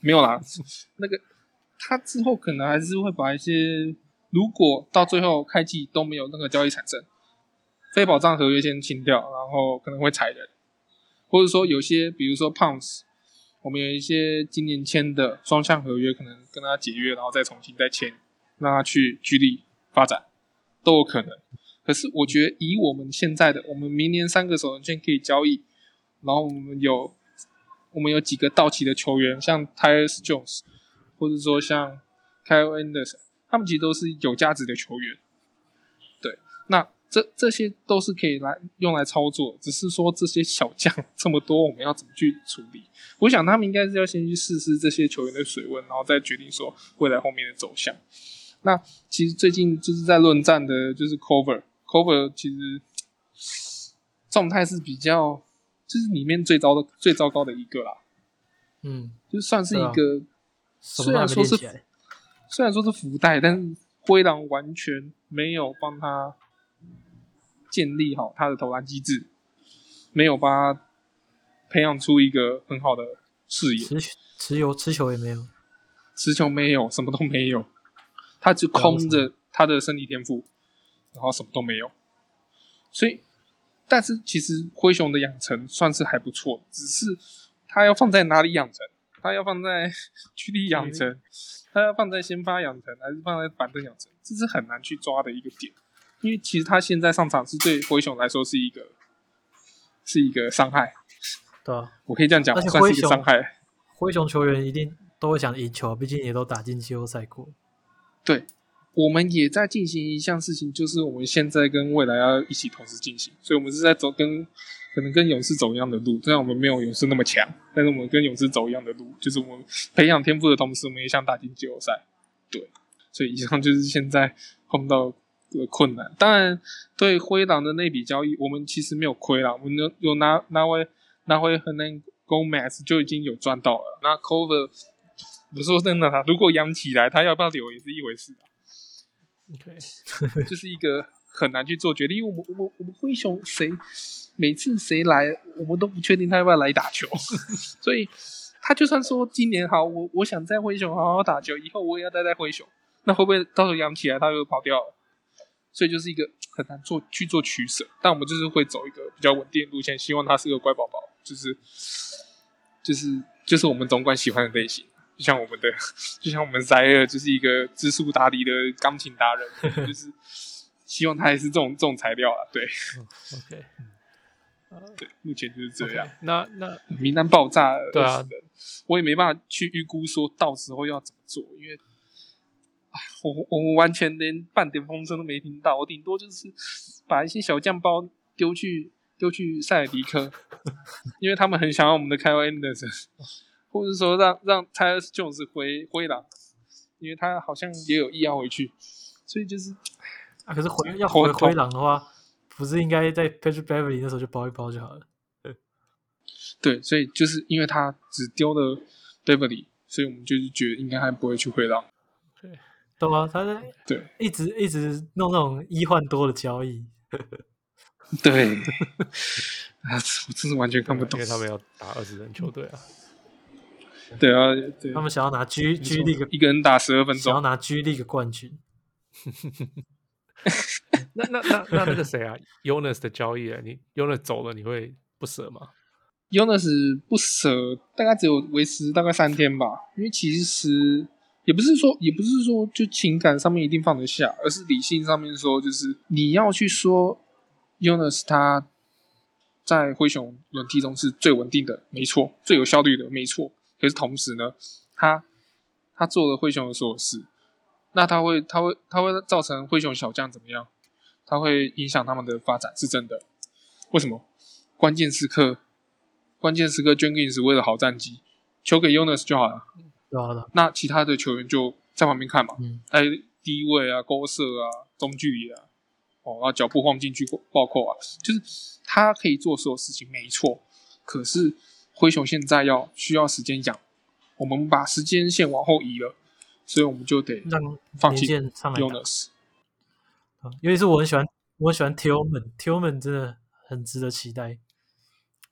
B: 没有啦。那个他之后可能还是会把一些，如果到最后开季都没有任何交易产生，非保障合约先清掉，然后可能会裁人，或者说有些，比如说 Pounds，我们有一些今年签的双向合约，可能跟他解约，然后再重新再签。让他去居力发展都有可能，可是我觉得以我们现在的，我们明年三个首轮签可以交易，然后我们有我们有几个到期的球员，像 Tyus Jones，或者说像 Kyle Anderson，他们其实都是有价值的球员。对，那这这些都是可以来用来操作，只是说这些小将 这么多，我们要怎么去处理？我想他们应该是要先去试试这些球员的水温，然后再决定说未来后面的走向。那其实最近就是在论战的，就是 Cover，Cover 其实状态是比较，就是里面最糟的、最糟糕的一个啦。嗯，就算是一个，啊、虽然说是虽然说是福袋，但是灰狼完全没有帮他建立好他的投篮机制，没有帮他培养出一个很好的视野。
C: 持持球持球也没有，
B: 持球没有，什么都没有。他就空着他的身体天赋，然后什么都没有，所以，但是其实灰熊的养成算是还不错，只是他要放在哪里养成？他要放在 区里养成，他要放在先发养成，还是放在板凳养成？这是很难去抓的一个点，因为其实他现在上场是对灰熊来说是一个是一个伤害。
C: 对啊，
B: 我可以这样讲，算是一个伤害。
C: 灰熊球员一定都会想赢球，毕竟也都打进季后赛过。
B: 对，我们也在进行一项事情，就是我们现在跟未来要一起同时进行，所以我们是在走跟可能跟勇士走一样的路，虽然我们没有勇士那么强，但是我们跟勇士走一样的路，就是我们培养天赋的同时，我们也想打进季后赛。对，所以以上就是现在碰到的困难。当然，对灰狼的那笔交易，我们其实没有亏啦，我们有有拿拿回拿回很难 Gomez 就已经有赚到了，那 Cover。我说真的，他如果养起来，他要不要留也是一回事啊。OK，就是一个很难去做决定，因为我们我们我们灰熊谁每次谁来，我们都不确定他要不要来打球，所以他就算说今年好，我我想在灰熊好好打球，以后我也要待在灰熊，那会不会到时候养起来他又跑掉了？所以就是一个很难做去做取舍，但我们就是会走一个比较稳定的路线，希望他是个乖宝宝，就是就是就是我们总管喜欢的类型。就像我们的，就像我们塞尔，就是一个知书达理的钢琴达人，就是希望他也是这种这种材料啊。对
A: ，OK，
B: 对，目前就是这样。
A: Okay, 那那
B: 名单爆炸了，
A: 对啊，
B: 我也没办法去预估说到时候要怎么做，因为我我完全连半点风声都没听到，我顶多就是把一些小酱包丢去丢去塞尔迪克，因为他们很想要我们的凯文安德森。或者说让让 Tyus Jones 回灰狼，因为他好像也有意要回去，所以就是
C: 啊，可是回要回灰狼的话，不是应该在 Patrick Beverley 那时候就包一包就好了？
B: 对，所以就是因为他只丢了 Beverley，所以我们就是觉得应该还不会去灰狼。
C: 对，懂吗？他在
B: 对
C: 一直一直弄那种一换多的交易。
B: 对，啊，我真是完全看不懂，
A: 因为他们 要打二十人球队啊。
B: 对啊，对，
C: 他们想要拿 G G League
B: 一个人打十二分钟，
C: 想要拿 G League 冠军。
A: 那那那那那个谁啊，Jonas 的交易啊，你 Jonas 走了，你会不舍吗
B: ？Jonas 不舍，大概只有维持大概三天吧，因为其实也不是说，也不是说就情感上面一定放得下，而是理性上面说，就是你要去说 Jonas 他在灰熊轮替中是最稳定的，没错，最有效率的，没错。可是同时呢，他他做了灰熊的所有事。那他会，他会，他会造成灰熊小将怎么样？他会影响他们的发展，是真的。为什么？关键时刻，关键时刻，Jenkins 为了好战绩，球给 Jonas 就好了。
C: 好了。
B: 那其他的球员就在旁边看嘛。
C: 嗯。
B: 哎，低位啊，勾射啊，中距离啊，哦，然后脚步晃进去暴扣啊，就是他可以做所有事情，没错。可是灰熊现在要需要时间养，我们把时间线往后移了。所以我们就得
C: 让
B: 放弃 Jonas，
C: 尤其是我很喜欢，我很喜欢 Tillman，Tillman 真的很值得期待。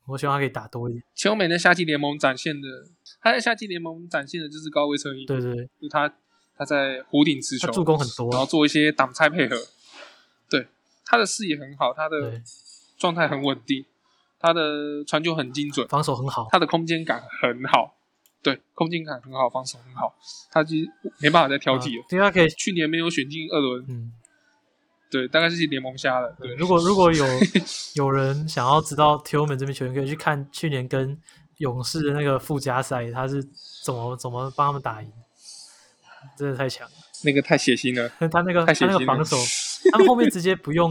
C: 我希望他可以打多一点。
B: Tillman 在夏季联盟展现的，他在夏季联盟展现的就是高位策应，
C: 对对对，
B: 就他他在弧顶持球，
C: 助攻很多，
B: 然后做一些挡拆配合。对，他的视野很好，他的状态很稳定，他的传球很精准，
C: 防守很好，
B: 他的空间感很好。对，空间感很好，防守很好，他就没办法再挑剔了。
C: 对、啊，他可以。
B: 去年没有选进二轮，
C: 嗯，
B: 对，大概是联盟瞎了。对，
C: 如果如果有 有人想要知道 Tillman 这边球员，可以去看去年跟勇士的那个附加赛，他是怎么怎么帮他们打赢，真的太强了。
B: 那个太血腥了，
C: 他那个他那个防守，他们后面直接不用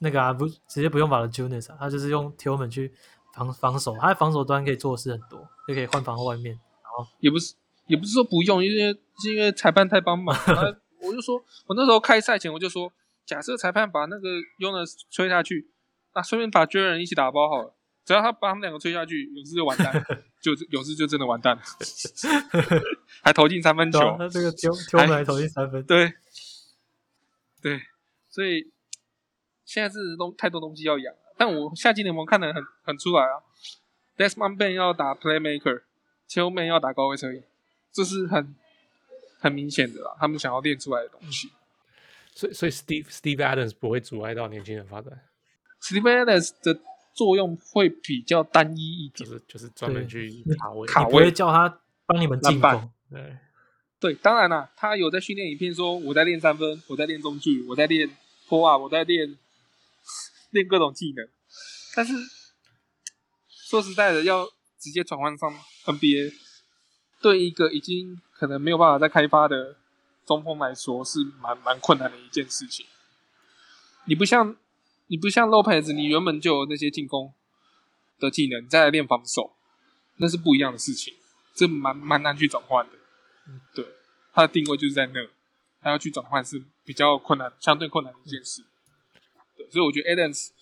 C: 那个啊，不直接不用 Valanciunas，他就是用 Tillman 去防防守，他在防守端可以做的事很多，就可以换防到外面。
B: 然后也不是，也不是说不用，因为是因为裁判太帮忙。我就说，我那时候开赛前我就说，假设裁判把那个 Jonas 吹下去，那顺便把 Jaren 一起打包好了。只要他把他们两个吹下去，勇士就完蛋，就勇士就真的完蛋了，还投进三分球。
C: 那这个丢丢来投进三分，
B: 对对，所以现在是东太多东西要养了。但我夏季联盟看得很很出来啊，Desmond Bane 要打 Playmaker。Tillman 要打高位策应，这是很很明显的啦，他们想要练出来的东西。
A: 所以，所以 Steve Steve Adams 不会阻碍到年轻人发展。
B: Steve Adams 的作用会比较单一一点，
A: 就是就是专门去卡位，
B: 卡位，
C: 不会叫他帮你们进攻。
A: 对
B: 对，当然啦，他有在训练影片说我在练三分，我在练中距，我在练 pull up，我在练 练各种技能。但是说实在的，要直接转换上 NBA，对一个已经可能没有办法再开发的中锋来说，是蛮蛮困难的一件事情。你不像你不像 Lopez，你原本就有那些进攻的技能，再来练防守，那是不一样的事情，这蛮蛮难去转换的。对，他的定位就是在那，他要去转换是比较困难，相对困难的一件事。对，所以我觉得 Adams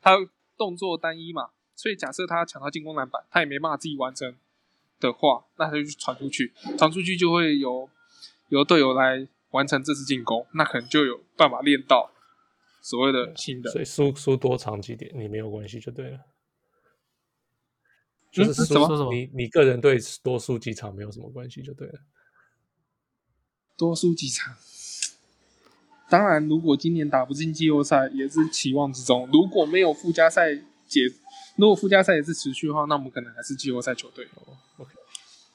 B: 他动作单一嘛。所以假设他抢到进攻篮板，他也没办法自己完成的话，那他就传出去，传出去就会有由队友来完成这次进攻，那可能就有办法练到所谓的新的。
A: 所以输输多长几点你没有关系就对了。
B: 嗯、
A: 就是输你你个人对多输几场没有什么关系就对了。
B: 多输几场，当然如果今年打不进季后赛也是期望之中，如果没有附加赛解。如果附加赛也是持续的话，那我们可能还是季后赛球队。
A: 哦，OK，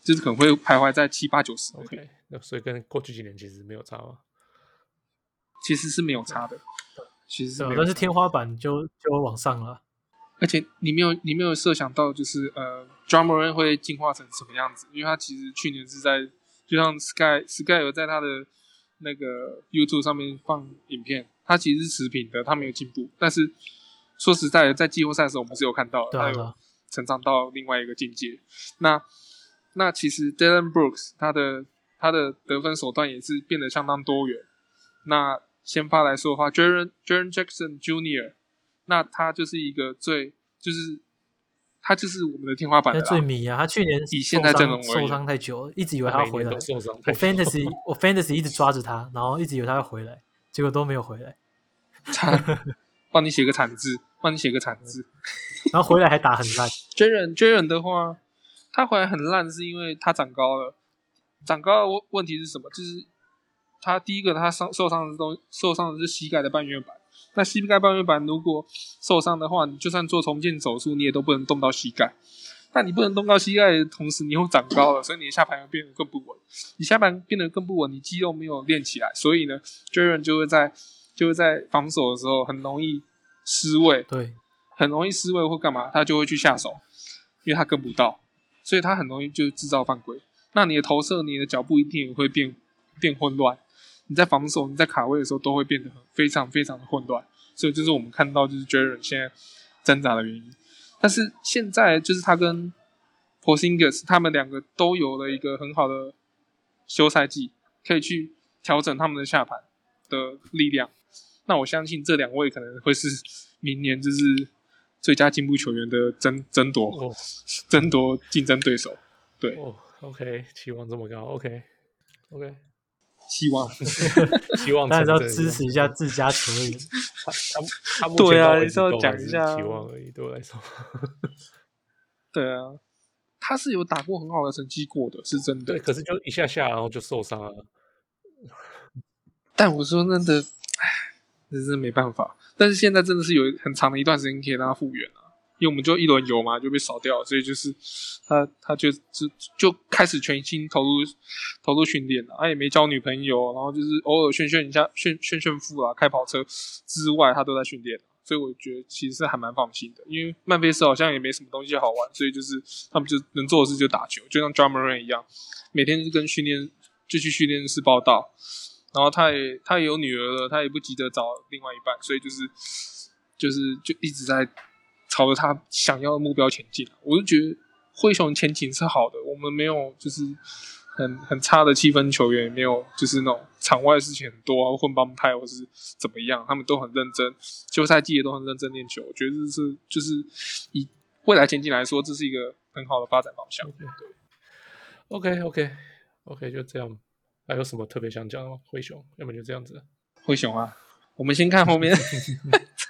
B: 就是可能会徘徊在七八九十。
A: OK，那所以跟过去几年其实没有差吗？
B: 其实是没有差的，其实是没有，
C: 但是天花板就就会往上了。
B: 而且你没有你没有设想到，就是呃，Ja Morant 会进化成什么样子？因为他其实去年是在，就像 Sky Sky 有在他的那个 YouTube 上面放影片，他其实是持平的，他没有进步，但是。说实在的，在季后赛的时候，我们是有看到的，他有成长到另外一个境界。那那其实 Dillon Brooks 他的他的得分手段也是变得相当多元。那先发来说的话，Jaren Jaren Jackson Jr.，那他就是一个最就是他就是我们的天花板的
C: 最迷啊！他去年
B: 以现在阵容
C: 受伤太久了，一直以为他会回来。我 Fantasy 我 Fantasy 一直抓着他，然后一直以为他会回来，结果都没有回来。
B: 惨帮你写个惨字，帮你写个惨字，
C: 然后回来还打很烂。
B: Jaren Jaren 的话，他回来很烂，是因为他长高了。长高的问问题是什么？就是他第一个，他伤受伤的东受伤的是膝盖的半月板。那膝盖半月板如果受伤的话，你就算做重建手术，你也都不能动到膝盖。那你不能动到膝盖的同时，你又长高了，所以你的下盘又变得更不稳。你下盘变得更不稳，你肌肉没有练起来，所以呢，Jaren 就会在。就会在防守的时候很容易失位，
C: 对，
B: 很容易失位或干嘛，他就会去下手，因为他跟不到，所以他很容易就制造犯规。那你的投射、你的脚步一定也会变变混乱。你在防守、你在卡位的时候都会变得非常非常的混乱。所以这是我们看到就是 Jaren 现在挣扎的原因。但是现在就是他跟 Porzingis 他们两个都有了一个很好的休赛季，可以去调整他们的下盘的力量。那我相信这两位可能会是明年就是最佳进步球员的争争夺，哦、争夺竞争对手。对、
A: 哦、，OK，期望这么高，OK，OK，、okay, okay、
B: 希望，
A: 希望，
C: 但是要支持一下自家球员。
A: 他他他目
B: 前
A: 到
B: 也是要讲一下
A: 期望而已，对我来说。
B: 对啊，他是有打过很好的成绩过的，是真的。
A: 对，可是就一下下然后就受伤了。
B: 但我说真的。这是没办法，但是现在真的是有很长的一段时间可以让他复原啊，因为我们就一轮游嘛就被扫掉，所以就是他他就就就开始全心投入投入训练了，他也没交女朋友，然后就是偶尔炫炫一下炫炫炫富啊，开跑车之外他都在训练，所以我觉得其实是还蛮放心的，因为曼菲斯好像也没什么东西好玩，所以就是他们就能做的事就打球，就像 Drummer 一样，每天就跟训练就去训练室报到。然后他也他也有女儿了，他也不急着找另外一半，所以就是就是就一直在朝着他想要的目标前进。我就觉得灰熊前景是好的，我们没有就是很很差的气氛球员，也没有就是那种场外的事情很多啊，混帮派或是怎么样，他们都很认真，休赛季也都很认真练球。我觉得这是就是以未来前景来说，这是一个很好的发展方向。对
A: ，OK OK OK，就这样。还有什么特别想讲的吗？灰熊，要么就这样子。
B: 灰熊啊，我们先看后面。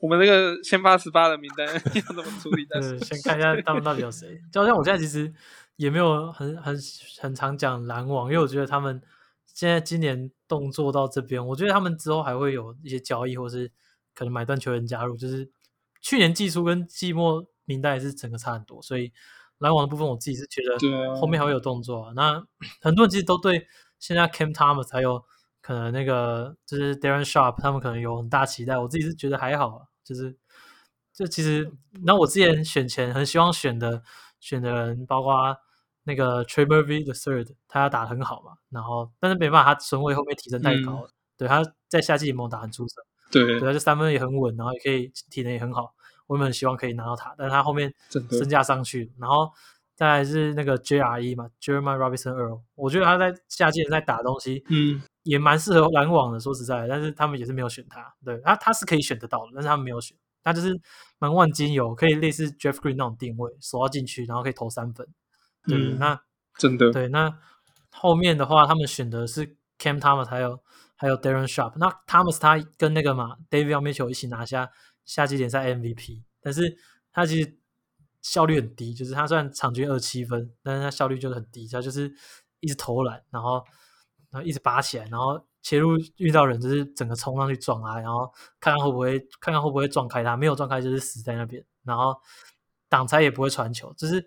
B: 我们这个先发十八的名单 要怎么处理？
C: 对，先看一下他们到底有谁。就好像我现在其实也没有很很很常讲篮网，因为我觉得他们现在今年动作到这边，我觉得他们之后还会有一些交易，或是可能买断球员加入。就是去年季初跟季末名单也是整个差很多，所以。篮网的部分，我自己是觉得后面还会有动作那很多人其实都对现在 Cam Thomas 还有可能那个就是 Darren Sharp 他们可能有很大期待。我自己是觉得还好啊，就是就其实那我之前选前很希望选的选的人，包括那个 Trey Murphy the Third，他要打得很好嘛。然后但是没办法，他顺位后面提升太高了。嗯、对，他在夏季联盟打很出色，
B: 对，
C: 对，他这三分也很稳，然后也可以体能也很好。我们很希望可以拿到他，但是他后面身价上去，然后再来是那个 JRE 嘛，Jeremiah Robinson Earl，我觉得他在夏季在打东西，嗯，也蛮适合篮网的。说实在的，但是他们也是没有选他。对，他他是可以选得到的，但是他们没有选。他就是蛮万金油，可以类似 Jeff Green 那种定位，守到禁区，然后可以投三分。对，嗯、那
B: 真的
C: 对。那后面的话，他们选的是 Cam Thomas，还有还有 Darren Sharp。那 Thomas 他跟那个嘛，Davion Mitchell 一起拿下。夏季联赛 MVP，但是他其实效率很低，就是他虽然场均二七分，但是他效率就是很低，他就是一直投篮，然后然后一直拔起来，然后切入遇到人就是整个冲上去撞啊，然后看看会不会看看会不会撞开他，没有撞开就是死在那边，然后挡拆也不会传球，就是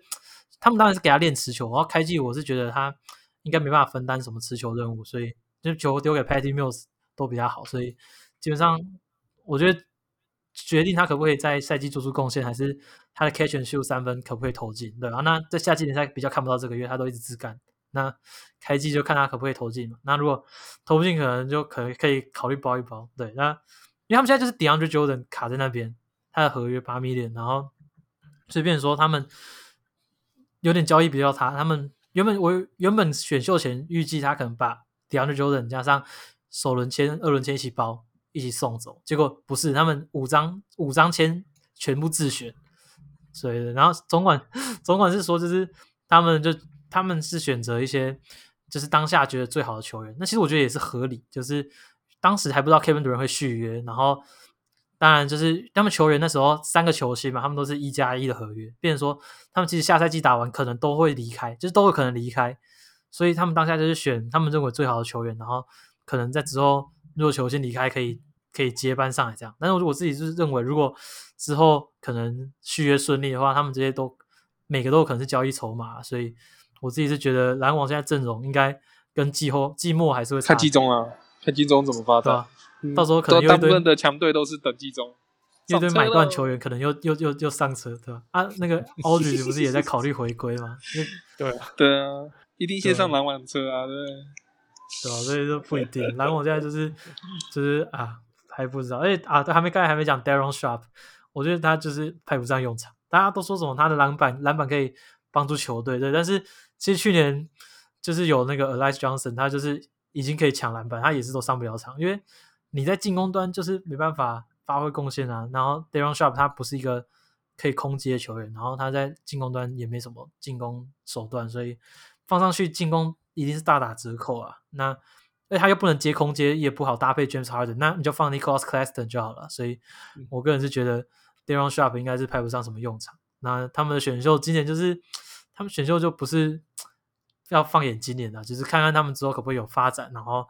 C: 他们当然是给他练持球，然后开季我是觉得他应该没办法分担什么持球任务，所以就球丢给 Patty Mills 都比较好，所以基本上我觉得。决定他可不可以在赛季做出贡献，还是他的 catch and shoot 三分可不可以投进？对啊，那在夏季联赛比较看不到这个月，他都一直自干。那开季就看他可不可以投进嘛。那如果投不进，可能就可能可以考虑包一包。对，那因为他们现在就是 DeAndre Jordan 卡在那边，他的合约八米点然后随便说他们有点交易比较差。他们原本我原本选秀前预计他可能把 DeAndre Jordan 加上首轮签、二轮签一起包一起送走，结果不是，他们五张五张签全部自选。所以，然后总管 总管是说，就是他们就他们是选择一些就是当下觉得最好的球员。那其实我觉得也是合理，就是当时还不知道 Kevin Durant 会续约，然后当然就是他们球员那时候三个球星嘛，他们都是一加一的合约，变成说他们其实下赛季打完可能都会离开，就是都有可能离开，所以他们当下就是选他们认为最好的球员，然后可能在之后如果球星离开可以。可以接班上来这样，但是我自己就是认为，如果之后可能续约顺利的话，他们这些都每个都有可能是交易筹码，所以我自己是觉得篮网现在阵容应该跟季后季末还是会差。
B: 看季中啊，看季中怎么发展，
C: 嗯、到时候可能大部
B: 分的强队都是等季中，
C: 一堆买断球员可能又又又又上车，对吧？啊，那个 Aldridge 不是也在考虑回归吗？
A: 对
B: 对啊，一定先上篮网车啊，对
C: 对吧？所以就不一定，篮网现在就是就是啊。还不知道，而且啊，还没刚才还没讲 Daron Sharp，我觉得他就是派不上用场。大家都说什么他的篮板篮板可以帮助球队，对，但是其实去年就是有那个 Alize Johnson，他就是已经可以抢篮板，他也是都上不了场，因为你在进攻端就是没办法发挥贡献啊。然后 Daron Sharp 他不是一个可以空接的球员，然后他在进攻端也没什么进攻手段，所以放上去进攻一定是大打折扣啊。那哎，他又不能接空接，也不好搭配 James Harden，那你就放 Nicholas Claxton 就好了。所以，我个人是觉得 Daron Sharp 应该是派不上什么用场。那他们的选秀今年就是，他们选秀就不是要放眼今年的，就是看看他们之后可不可以有发展，然后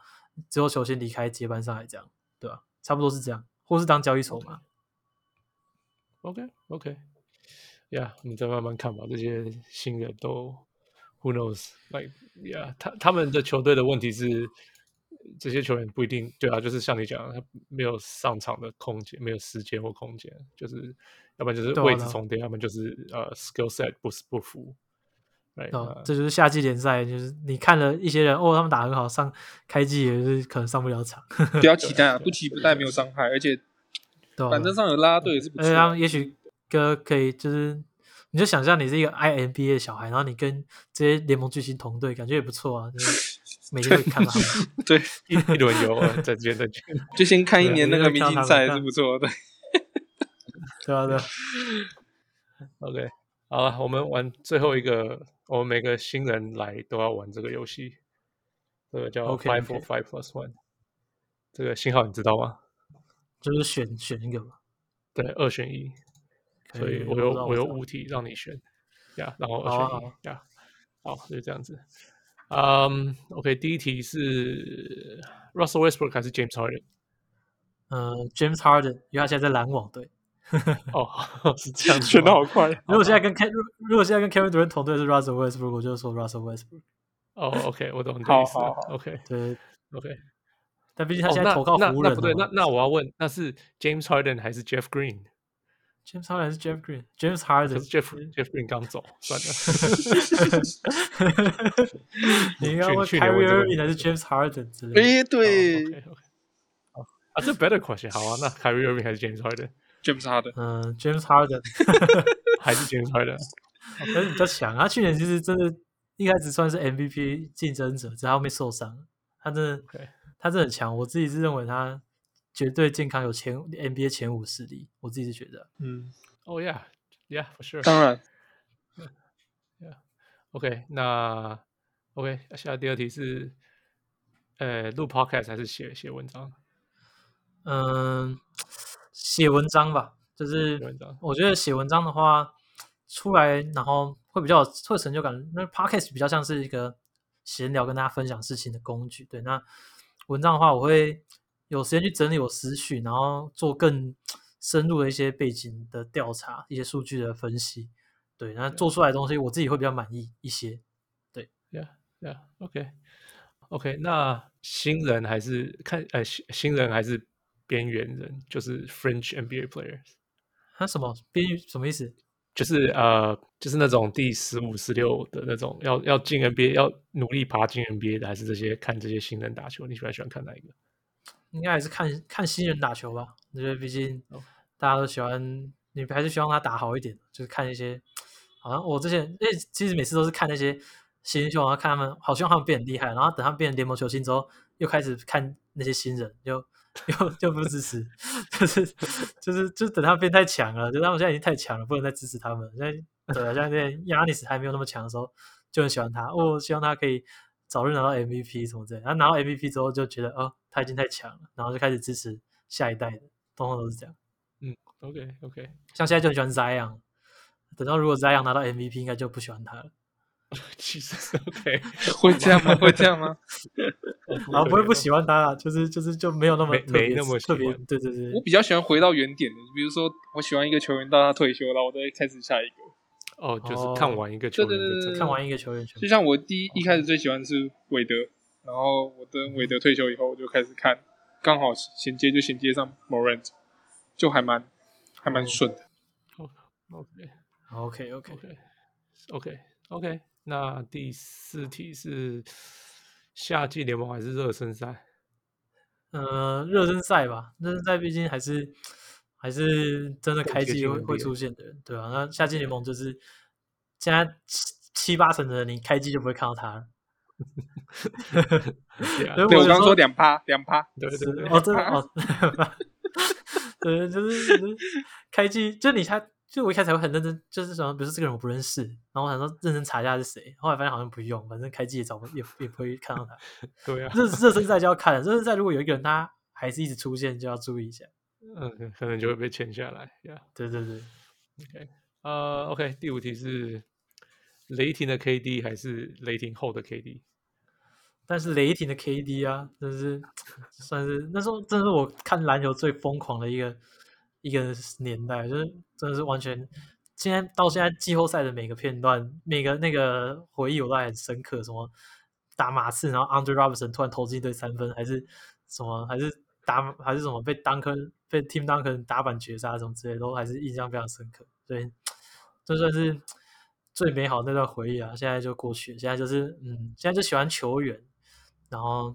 C: 之后球星离开接班上来这样，对吧？差不多是这样，或是当交易筹码。
A: OK，OK，Yeah，我们再慢慢看吧。这些新人都 Who knows？Like Yeah，他他们的球队的问题是。这些球员不一定对啊，就是像你讲，他没有上场的空间，没有时间或空间，就是要不然就是位置重叠，要不然就是呃 skill set 不不符。对，这
C: 就是夏季联赛，就是你看了一些人哦，他们打很好，上开季也是可能上不了场。
B: 不要 期待啊，不期不待没有伤害，而且反正上有拉拉队也是不错。
C: 而且他们也许哥可以就是，你就想象你是一个 IMBA 的小孩，然后你跟这些联盟巨星同队，感觉也不错啊。就是每天都看到，
B: 对，
A: 一轮游啊，在这边在
B: 就先 看一年那个明星赛是不错的，
C: 对啊对。
A: OK，好了，我们玩最后一个，我们每个新人来都要玩这个游戏，这个叫 Five for Five Plus One，这个信号你知道吗？
C: 就是选选一个嘛，
A: 对，二选一，所以我有我有五题让你选，呀，然后二选一，呀，好，就这样子。嗯、um,，OK，第一题是 Russell Westbrook 还是 James Harden？
C: 嗯、uh,，James Harden，因为他现在在篮网队。
A: 哦，是这样，
B: 选的好快。
C: 如果现在跟 Ke 如果现在跟 Kevin Durant 同队是 Russell Westbrook，我就说 Russell Westbrook。
A: 哦、oh,，OK，我懂你的意思。OK，
C: 对
A: ，OK。
C: 但毕竟他现在投靠湖人、
A: oh, 那，那，那不对，那那我要问，那是 James Harden 还是 Jeff
C: Green？James Harden 还是 Jeff Green？James Harden
A: Jeff Jeff Green 刚走，算了。
C: 你应该问 Kyrie Irving 还是 James Harden 之类的？
B: 哎，
A: 对。啊，这 better question。好啊，那 Kyrie Irving 还是 James Harden？James
B: Harden。
C: 嗯，James Harden
A: 还是 James Harden。
C: 可是你在想，他去年其实真的一开始算是 MVP 竞争者，只是后面受伤。他真的，他真的很强。我自己是认为他。绝对健康，有前 NBA 前五实力，我自己是觉得，
A: 嗯，哦、oh,，Yeah，Yeah，for sure，
B: 当然，
A: Yeah，OK，那 OK，下来第二题是，呃，录 Podcast 还是写写文章？
C: 嗯，写文章吧，就是我觉得写文章的话，出来然后会比较有会成就感。那 Podcast 比较像是一个闲聊，跟大家分享事情的工具。对，那文章的话，我会。有时间去整理我思绪，然后做更深入的一些背景的调查，一些数据的分析，对，那做出来的东西我自己会比较满意一些。对
A: ，Yeah，Yeah，OK，OK，那新人还是看，呃，新新人还是边缘人，就是 French NBA players。
C: 他什么边缘？什么意思？
A: 就是呃，就是那种第十五、十六的那种，要要进 NBA，要努力爬进 NBA 的，还是这些看这些新人打球？你喜欢喜欢看哪一个？
C: 应该还是看看新人打球吧，因为毕竟大家都喜欢，你还是希望他打好一点。就是看一些好像我之前，因为其实每次都是看那些新秀，然后看他们，好希望他们变很厉害，然后等他们变成联盟球星之后，又开始看那些新人，又又就不支持，就是就是就等他们变太强了，就他们现在已经太强了，不能再支持他们。现在对啊，像那亚尼斯还没有那么强的时候，就很喜欢他，哦，希望他可以早日拿到 MVP 什么之类的。然后拿到 MVP 之后，就觉得哦，他已经太强了，然后就开始支持下一代的，通常都是这样。
A: 嗯，OK OK，
C: 像现在就很喜欢 Zion。等到如果 Zion 拿到 MVP，应该就不喜欢他了。
A: 其实 OK，
B: 会这样吗？会这样吗？
C: 啊，不会不喜欢他啊，就是就是就没有那么特别
A: 那么
C: 特别。对对对，
B: 我比较喜欢回到原点的，比如说我喜欢一个球员到他退休，然后我再开始下一个。
A: 哦，就是看完一个球员，
B: 对对对，
C: 看完一个球员。
B: 就像我第一一开始最喜欢的是韦德，然后我等韦德退休以后，我就开始看，刚好衔接就衔接上 Morant，就还蛮还蛮顺的。
A: OK。
C: OK OK
A: OK OK OK，那第四题是夏季联盟还是热身赛？
C: 呃，热身赛吧，热身赛毕竟还是还是真的开机会会出现的人，对吧、啊？那夏季联盟就是现在七七八成的人，你开机就不会看到他了。
B: 对，我刚说两趴两趴，
A: 对对对，
C: 哦，真的哦，对，就是开机，就你他。就我一开始会很认真，就是什么，比如说这个人我不认识，然后我想说认真查一下是谁，后来发现好像不用，反正开机也找不也也不会看到他。
A: 对啊，
C: 热热身赛就要看了，热身赛如果有一个人他还是一直出现，就要注意一下。
A: 嗯，可能就会被签下来。Yeah.
C: 对对对。
A: OK，呃，OK，第五题是雷霆的 KD 还是雷霆后的 KD？
C: 但是雷霆的 KD 啊，真是 算是那时候真的是我看篮球最疯狂的一个。一个年代，就是真的是完全，现在到现在季后赛的每个片段，每个那个回忆我都还很深刻。什么打马刺，然后 Andre Robertson 突然投进一堆三分，还是什么，还是打还是什么被 Duncan 被 Team Duncan 打板绝杀，什么之类的，都还是印象非常深刻。所以这算是最美好的那段回忆啊！现在就过去了，现在就是嗯，现在就喜欢球员，然后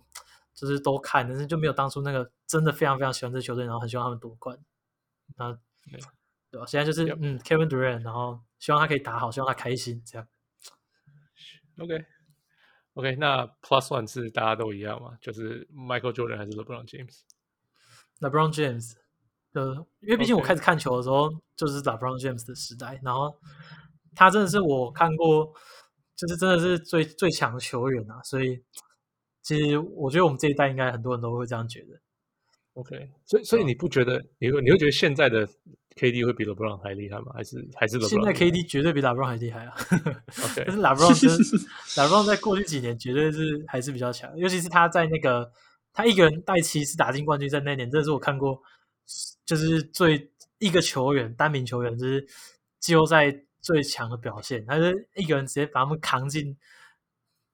C: 就是都看，但是就没有当初那个真的非常非常喜欢这球队，然后很希望他们夺冠。那对，对吧？现在就是嗯，Kevin Durant，然后希望他可以打好，希望他开心，这
A: 样。Okay. okay, 那 Plus One 是大家都一样吗？就是 Michael Jordan 还是 LeBron James？LeBron
C: James，就因为毕竟我开始看球的时候就是 LeBron James 的时代，然后他真的是我看过，就是真的是最最强的球员啊，所以其实我觉得我们这一代应该很多人都会这样觉得。
A: OK，所以所以你不觉得你会你会觉得现在的 KD 会比 LeBron 还厉害吗？还是还是 LeBron？
C: 现在 KD 绝对比 LeBron 还厉害啊
A: ！OK，
C: 但是 LeBron 真 LeBron 在过去几年绝对是还是比较强，尤其是他在那个他一个人带骑士打进冠军赛那年，这是我看过就是最一个球员单名球员就是季后赛最强的表现，他是一个人直接把他们扛进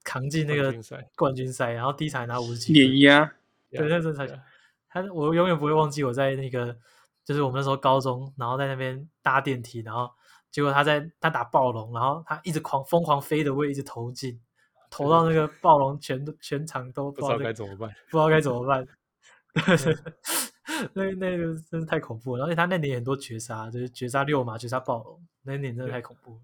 C: 扛进那个冠军赛，然后第一场拿五十几
B: 碾压，
C: 对，那真的太。他我永远不会忘记我在那个，就是我们那时候高中，然后在那边搭电梯，然后结果他在他打暴龙，然后他一直狂疯狂飞的位，一直投进，投到那个暴龙全全场都不知道该怎么办，不知道该怎么办。那那个真是太恐怖了，而且他那年很多绝杀，就是绝杀六马，绝杀暴龙，那年真的太恐怖了。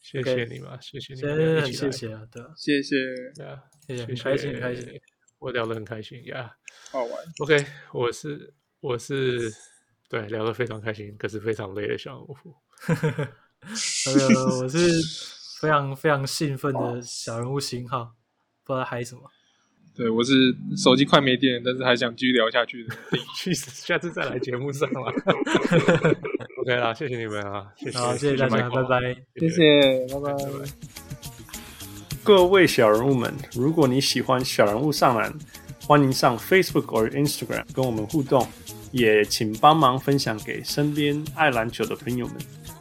A: 谢谢你嘛，谢谢你，
C: 真的很谢谢啊，对，
B: 谢谢，
C: 对啊，谢谢，很开心，很开心。
A: 我聊得很开心呀
B: 好玩。
A: OK，我是我是对聊得非常开心，可是非常累的小人物。
C: 呃，我是非常非常兴奋的小人物型号，不知道嗨什么。
B: 对，我是手机快没电，但是还想继续聊下去的。
A: 去，下次再来节目上了。OK 啦，谢谢你们啊，谢谢，
C: 好，谢谢大家，拜拜，
B: 谢谢，拜拜。拜拜
D: 各位小人物们，如果你喜欢小人物上篮，欢迎上 Facebook 或 Instagram 跟我们互动，也请帮忙分享给身边爱篮球的朋友们。